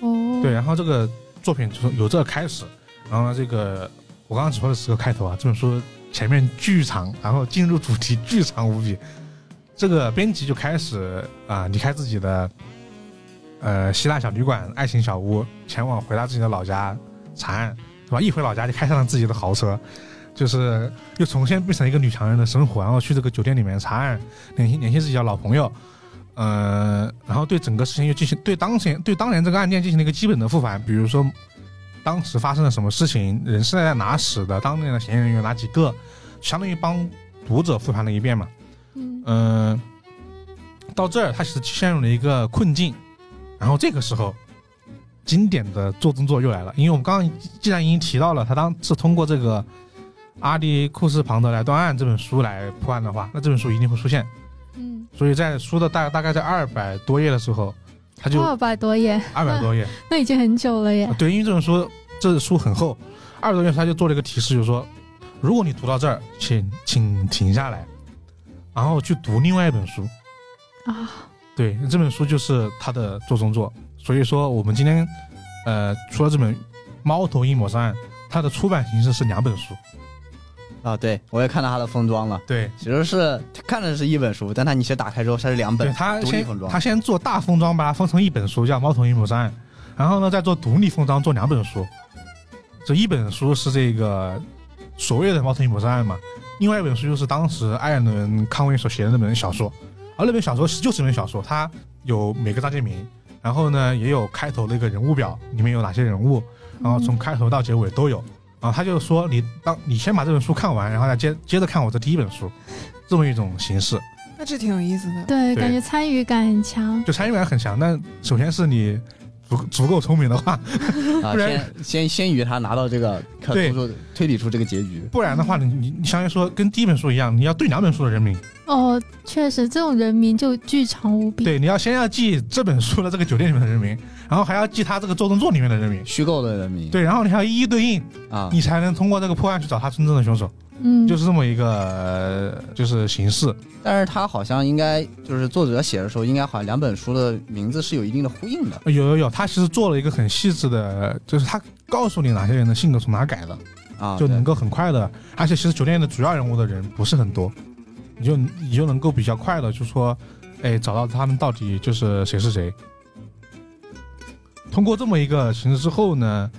哦，对，然后这个作品从有这个开始，然后呢，这个我刚刚只说的是个开头啊，这本书前面巨长，然后进入主题巨长无比。这个编辑就开始啊、离开自己的呃希腊小旅馆、爱情小屋，前往回到自己的老家查案，对吧？一回老家就开上了自己的豪车，就是又重新变成一个女强人的生活，然后去这个酒店里面查案，联系联系自己的老朋友，呃，然后对整个事情又进行对当前对当年这个案件进行了一个基本的复盘，比如说当时发生了什么事情，人是在哪死的，当年的嫌疑人有哪几个，相当于帮读者复盘了一遍嘛。嗯，嗯、到这儿他其实陷入了一个困境，然后这个时候，经典的做动作又来了，因为我们刚刚既然已经提到了，他当是通过这个阿迪库斯庞德来断案这本书来破案的话，那这本书一定会出现，嗯，所以在书的大大概在二百多页的时候，他就二百多页，二百多页，那已经很久了耶。啊。对，因为这本书这书很厚，二十多页他就做了一个提示，就是说，如果你读到这儿，请请停下来，然后去读另外一本书。啊，对，这本书就是他的做中作，所以说我们今天，呃，除了这本《猫头鹰谋杀案》，它的出版形式是两本书。啊，对我也看到它的封装了，对，其实是看着是一本书，但它你其实打开之后它是两对本他先独立封装他。先做大封装，把它封成一本书，叫《猫头鹰谋杀案》，然后呢再做独立封装，做两本书。这一本书是这个所谓的《猫头鹰谋杀案》嘛，另外一本书就是当时艾伦康威所写的那本小说，而那本小说就是一本小说，它有每个章节名，然后呢也有开头的一个人物表，里面有哪些人物，然后从开头到结尾都有。啊，他就说你当你先把这本书看完，然后再接接着看我这第一本书，这么一种形式。那这挺有意思的。对，对感觉参与感很强。就参与感很强，但首先是你足足够聪明的话，啊，不然先先先于他拿到这个，可对。推理出这个结局。不然的话，你你你相当于说跟第一本书一样，你要对两本书的人名，哦，确实，这种人名就巨长无比。对，你要先要记这本书的这个酒店里面的人名，然后还要记他这个周动作里面的人名，虚构的人名，对，然后你还要一一对应，啊，你才能通过这个破案去找他真正的凶手，嗯，就是这么一个、呃就是形式。但是他好像应该就是作者写的时候，应该好像两本书的名字是有一定的呼应的有有有，他其实做了一个很细致的，就是他告诉你哪些人的性格从哪改的，啊，就能够很快的，而且其实酒店的主要人物的人不是很多，你就你就能够比较快的就说，哎，找到他们到底就是谁是谁。通过这么一个形式之后呢，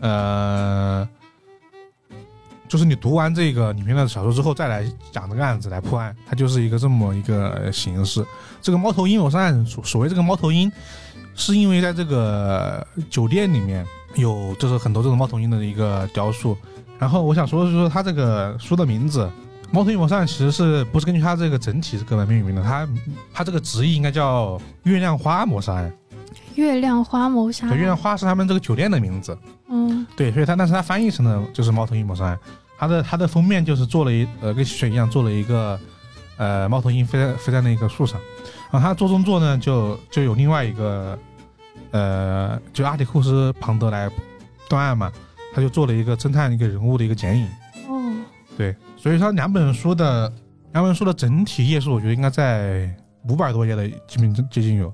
呃，就是你读完这个里面的小说之后，再来讲这个案子来破案，它就是一个这么一个形式。这个猫头鹰谋杀案所所谓这个猫头鹰，是因为在这个酒店里面有就是很多这种猫头鹰的一个雕塑。然后我想说的是说，它这个书的名字《猫头鹰谋杀案》其实是不是根据它这个整体这个来命名的？它它这个直译应该叫月亮花谋杀案。月亮花谋杀。月亮花是他们这个酒店的名字。嗯对，所以它但是它翻译成的就是猫头鹰谋杀案。它的它的封面就是做了一呃跟雪一样做了一个呃猫头鹰飞在飞在那个树上，然后它做中作呢就就有另外一个呃就阿迪库斯庞德来断案嘛，他就做了一个侦探一个人物的一个剪影。哦，对，所以它两本书的两本书的整体页数，我觉得应该在五百多页的基本接近有。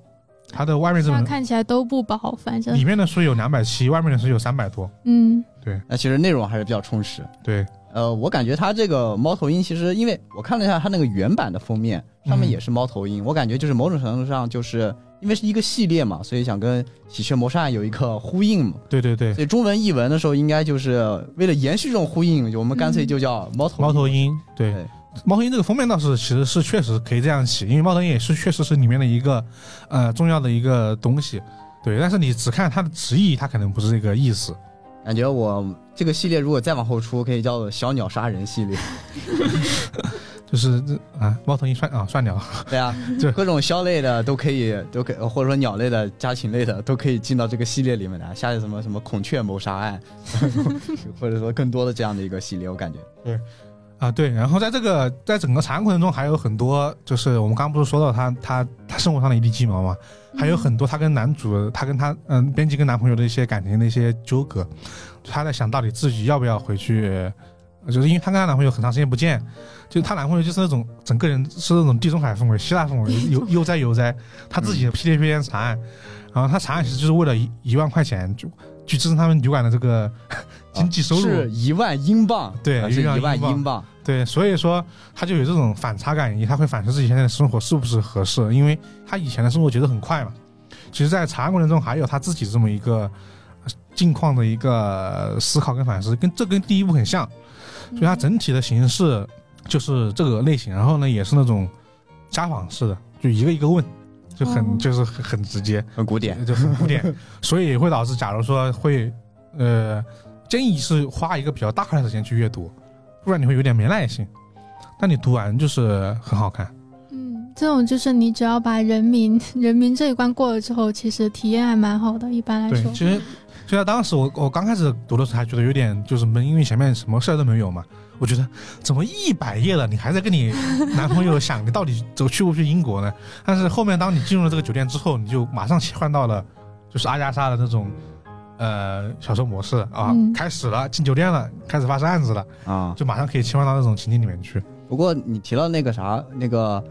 它的外面这本看起来都不薄，反正。里面的书有两百七，外面的书有三百多。嗯。对。那其实内容还是比较充实。对，呃，我感觉它这个猫头鹰，其实因为我看了一下它那个原版的封面，上面嗯。也是猫头鹰，我感觉就是某种程度上就是因为是一个系列嘛，所以想跟《喜鹊谋杀案》有一个呼应嘛。对对对，所以中文译文的时候，应该就是为了延续这种呼应，我们干脆就叫猫头猫头鹰，对。对，猫头鹰这个封面倒是其实是确实可以这样起，因为猫头鹰也是确实是里面的一个呃重要的一个东西，对。但是你只看它的直译，它可能不是这个意思。感觉我这个系列如果再往后出，可以叫做小鸟杀人系列。就是这啊，猫头鹰算啊算鸟，对啊 就，各种枭类的都可以，都可以，或者说鸟类的、家禽类的都可以进到这个系列里面来。下一什么什么孔雀谋杀案，或者说更多的这样的一个系列，我感觉。啊，对，然后在这个在整个查案过程中，还有很多，就是我们刚刚不是说到他他他生活上的一地鸡毛嘛，还有很多他跟男主，他跟他嗯编辑跟男朋友的一些感情的一些纠葛，她在想到底自己要不要回去，呃就是因为她跟她男朋友很长时间不见，就她男朋友就是那种整个人是那种地中海风味、希腊风味，悠 悠哉悠哉，他自己屁颠屁颠查案，然后他查案其实就是为了一一万块钱就去支撑他们旅馆的这个经济收入，是一万英镑，对一万一英镑。对，所以说他就有这种反差感，以及他会反思自己现在的生活是不是合适，因为他以前的生活节奏很快嘛。其实，在查案过程中，还有他自己这么一个呃境况的一个思考跟反思，跟这跟第一部很像，所以它整体的形式就是这个类型，然后呢，也是那种家访式的，就一个一个问，就很、哦就是很很直接，很古典，就很古典，所以会导致，假如说会，呃，建议是花一个比较大块的时间去阅读，不然你会有点没耐心。但你读完就是很好看，嗯，这种就是你只要把人民人民这一关过了之后，其实体验还蛮好的。一般来对，说，其实就在当时我我刚开始读的时候还觉得有点就是闷，因为前面什么事儿都没有嘛。我觉得怎么一百页了，你还在跟你 男朋友想你到底走去不去英国呢？但是后面当你进入了这个酒店之后，你就马上切换到了就是阿加莎的那种呃小说模式啊，嗯开始了进酒店了，开始发生案子了，啊。就马上可以切换到那种情景里面去。不过你提到那个啥，那个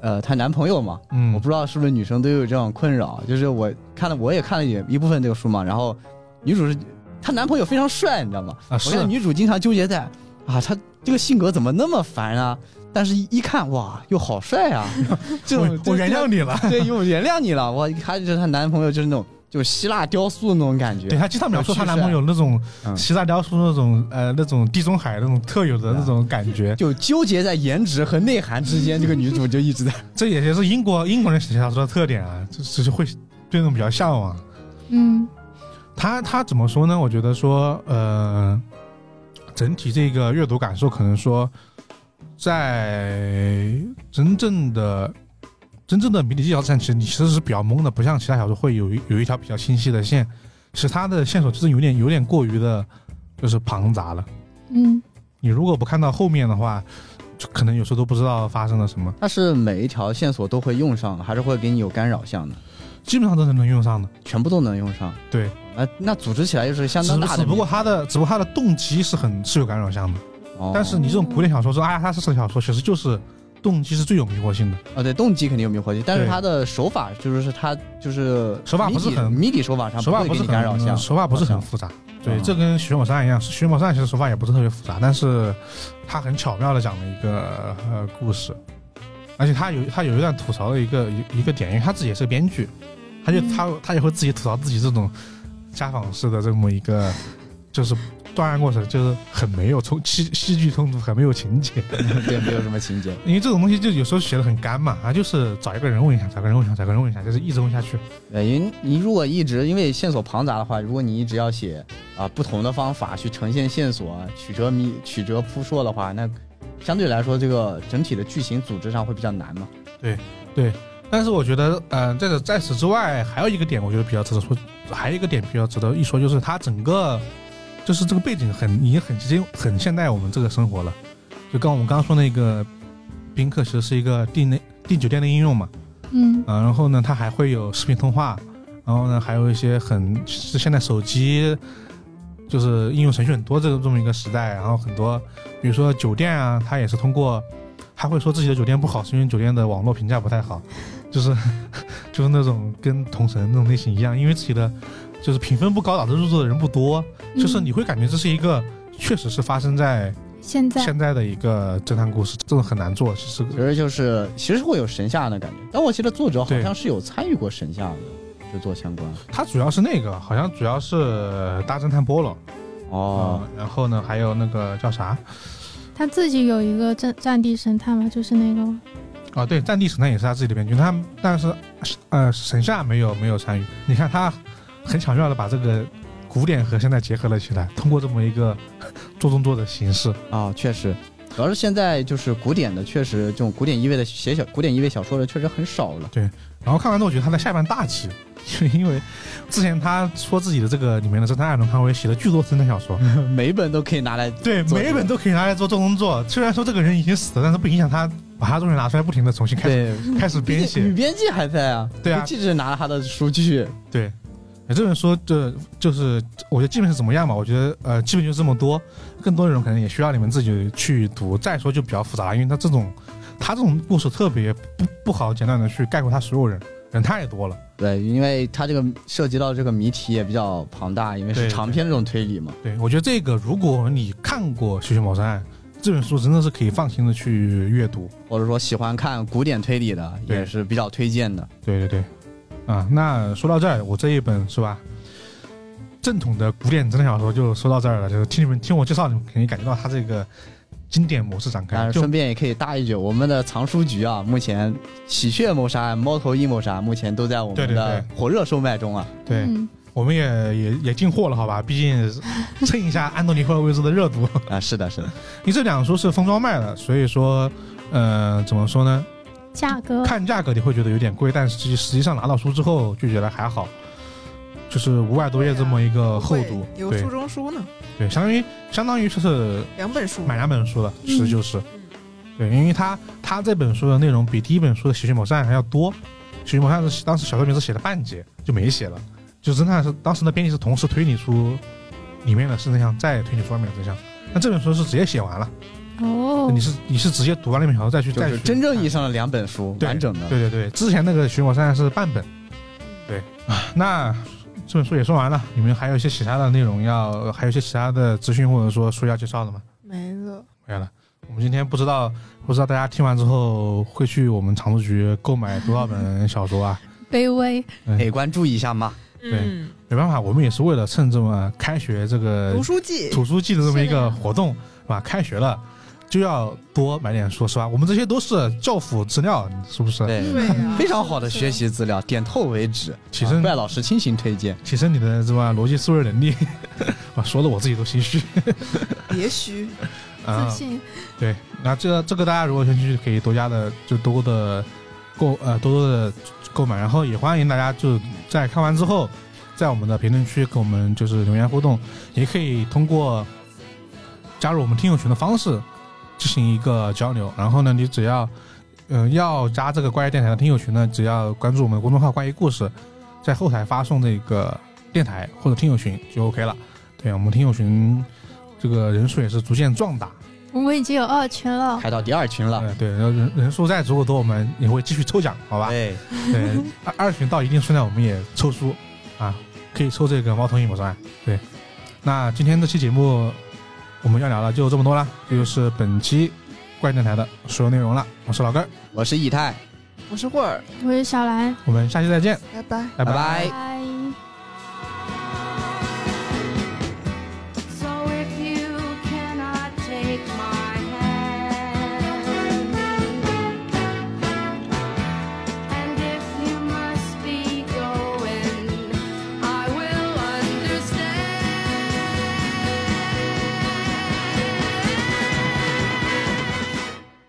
呃，她男朋友嘛，嗯，我不知道是不是女生都有这种困扰，就是我看了我也看了也一部分这个书嘛，然后女主是她男朋友非常帅，你知道吗？啊是我看女主经常纠结在啊，他这个性格怎么那么烦啊？但是一一看哇，又好帅啊！这种我我原谅你，了。对，我原谅你了。我她就是她男朋友就是那种就希腊雕塑那种感觉，对她经常描述她男朋友那种嗯希腊雕塑那种呃那种地中海那种特有的那种感觉，就纠结在颜值和内涵之间，这个女主就一直在这也是英国英国人写小说的特点啊，就就是会对那种比较向往。嗯他他怎么说呢？我觉得说，呃，整体这个阅读感受可能说，在真正的真正的迷你技巧之上，其实你其实是比较懵的，不像其他小说会有有一条比较清晰的线。其实它的线索就是有点有点过于的，就是庞杂了。嗯你如果不看到后面的话，就可能有时候都不知道发生了什么，它是每一条线索都会用上，还是会给你有干扰项的？基本上都是能用上的。全部都能用上。对，那那组织起来就是相当大的谜。只不过它的只不过它的动机是很是有干扰项的。哦，但是你这种古典小说说阿加莎式的小说，其实就是动机是最有迷惑性的。哦，对，动机肯定有迷惑性，但是对它的手法就是是它就是手法不是很谜底手法上手法不是会给你干扰很项，手法不是很复杂。对，嗯这跟《寻某山》一样，《寻某山》其实手法也不是特别复杂，但是它很巧妙的讲了一个呃故事，而且他有他有一段吐槽的一个一一个点，因为他自己也是个编剧，他就嗯他他也会自己吐槽自己这种家访式的这么一个就是断案过程，就是很没有冲戏戏剧冲突，很没有情节。像对，没有什么情节。因为这种东西就有时候写的很干嘛，啊，就是找一个人问一下，找个人问一下，找个人问一下，就是一直问下去。对，因为你如果一直因为线索庞杂的话，如果你一直要写啊不同的方法去呈现线索，啊曲折迷曲折扑朔的话，那相对来说这个整体的剧情组织上会比较难嘛。但是我觉得，呃，在这在此之外，还有一个点，我觉得比较值得说，还有一个点比较值得一说，就是它整个就是这个背景很已经很接近很现代我们这个生活了。就刚我们刚刚说那个宾客，其实是一个订那订酒店的应用嘛，嗯。啊，然后呢，它还会有视频通话，然后呢，还有一些很是现在手机就是应用程序很多这个这么一个时代，然后很多比如说酒店啊，它也是通过，他会说自己的酒店不好，是因为酒店的网络评价不太好，就是 就是那种跟同城那种类型一样，因为自己的就是评分不高，导致入座的人不多，就是你会感觉这是一个确实是发生在现在现在的一个侦探故事，这种很难做，其实其实就是其实会有神下的感觉，但我记得作者好像是有参与过神下的制作相关。他主要是那个，好像主要是大侦探波罗。哦，嗯然后呢，还有那个叫啥？他自己有一个战战地神探嘛，就是那个哦，对，战地神探也是他自己的编剧，他但是呃，神夏没有没有参与。你看他很巧妙的把这个古典和现代结合了起来，通过这么一个做动作的形式。啊，确实，主要是现在就是古典的，确实这种古典意味的写小古典意味小说的确实很少了。对然后看完之后，我觉得他在下半大气，因为之前他说自己的这个里面的侦探艾伦康威写了巨多侦探小说，每一本都可以拿来对，每一本都可以拿来做做工作。虽然说这个人已经死了，但是不影响他把他东西拿出来，不停的重新开始对 开始编女。编辑还在啊，对啊女记者拿了他的书继续。对，哎这本书这就是我觉得基本是怎么样吧？我觉得呃，基本就这么多，更多内容可能也需要你们自己去读。再说就比较复杂，因为他这种他这种故事特别不不好简短的去概括他所有人，人太多了。对，因为他这个涉及到这个谜题也比较庞大，因为是长篇这种推理嘛。对我觉得这个如果你看过《血血谋杀案》这本书，真的是可以放心的去阅读。或者说喜欢看古典推理的，也是比较推荐的。对对对，啊，那说到这儿，我这一本是吧？正统的古典侦探小说就说到这儿了，就是听你们听我介绍，你们肯定感觉到它这个经典模式展开。但是顺便也可以搭一句，我们的藏书局啊，目前《喜鹊谋杀案》《猫头鹰谋杀案》目前都在我们的火热售卖中啊。对，嗯我们也也也进货了，好吧？毕竟蹭一下安东尼·霍尔维兹的热度。啊，是的，是的，你这两书是封装卖的，所以说，呃，怎么说呢？价格看价格你会觉得有点贵，但是实际实际上拿到书之后就觉得还好，就是五百多页这么一个厚度，对有书中书呢，对，相当于相当于就是两本书买两本书了，嗯其实就是，嗯对，因为他他这本书的内容比第一本书的《喜剧谋杀案》还要多，《喜剧谋杀案》是当时小说名字写了半截就没写了，就侦探是当时的编辑是同时推理出里面的真相，再推理出外面的真相。那这本书是直接写完了，哦你，是你是直接读完那本小说再去再去就是真正意义上，的两本书，完整的。对对对，之前那个《寻魔山》是半本，对啊，那这本书也说完了，你们还有一些其他的内容要，还有一些其他的资讯或者说书要介绍的吗？没了。没了。我们今天不知道不知道大家听完之后会去我们藏书局购买多少本小说啊？卑微，可以关注一下嘛。嗯，没办法，我们也是为了趁这么开学这个读书季，图书季的这么一个活动，是吧？开学了就要多买点书，是吧？我们这些都是教辅资料，是不是？对，非常好的学习资料，点透为止。提升啊怪老师亲情推荐。提升你的什么逻辑思维能力。啊，说的我自己都心虚 别虚，啊自。信，对，那这个这个大家如果有兴趣，可以多加的就多的购呃多多的购买，然后也欢迎大家就在看完之后，在我们的评论区跟我们就是留言互动，也可以通过加入我们听友群的方式进行一个交流。然后呢，你只要嗯、要加这个怪异电台的听友群呢，只要关注我们公众号“怪异故事”，在后台发送这个电台或者听友群就 OK 了。对我们听友群这个人数也是逐渐壮大。我们已经有二群了，开到第二群了。呃，对，然后人人数再足够多，我们也会继续抽奖，好吧？对，对，二二群到一定数量，我们也抽书啊，可以抽这个猫头鹰魔山。对，那今天这期节目我们要聊的就这么多了，这就是本期怪电台的所有内容了。我是老根儿，我是以太，我是霍尔，我是小兰，我们下期再见，拜拜。拜拜拜拜。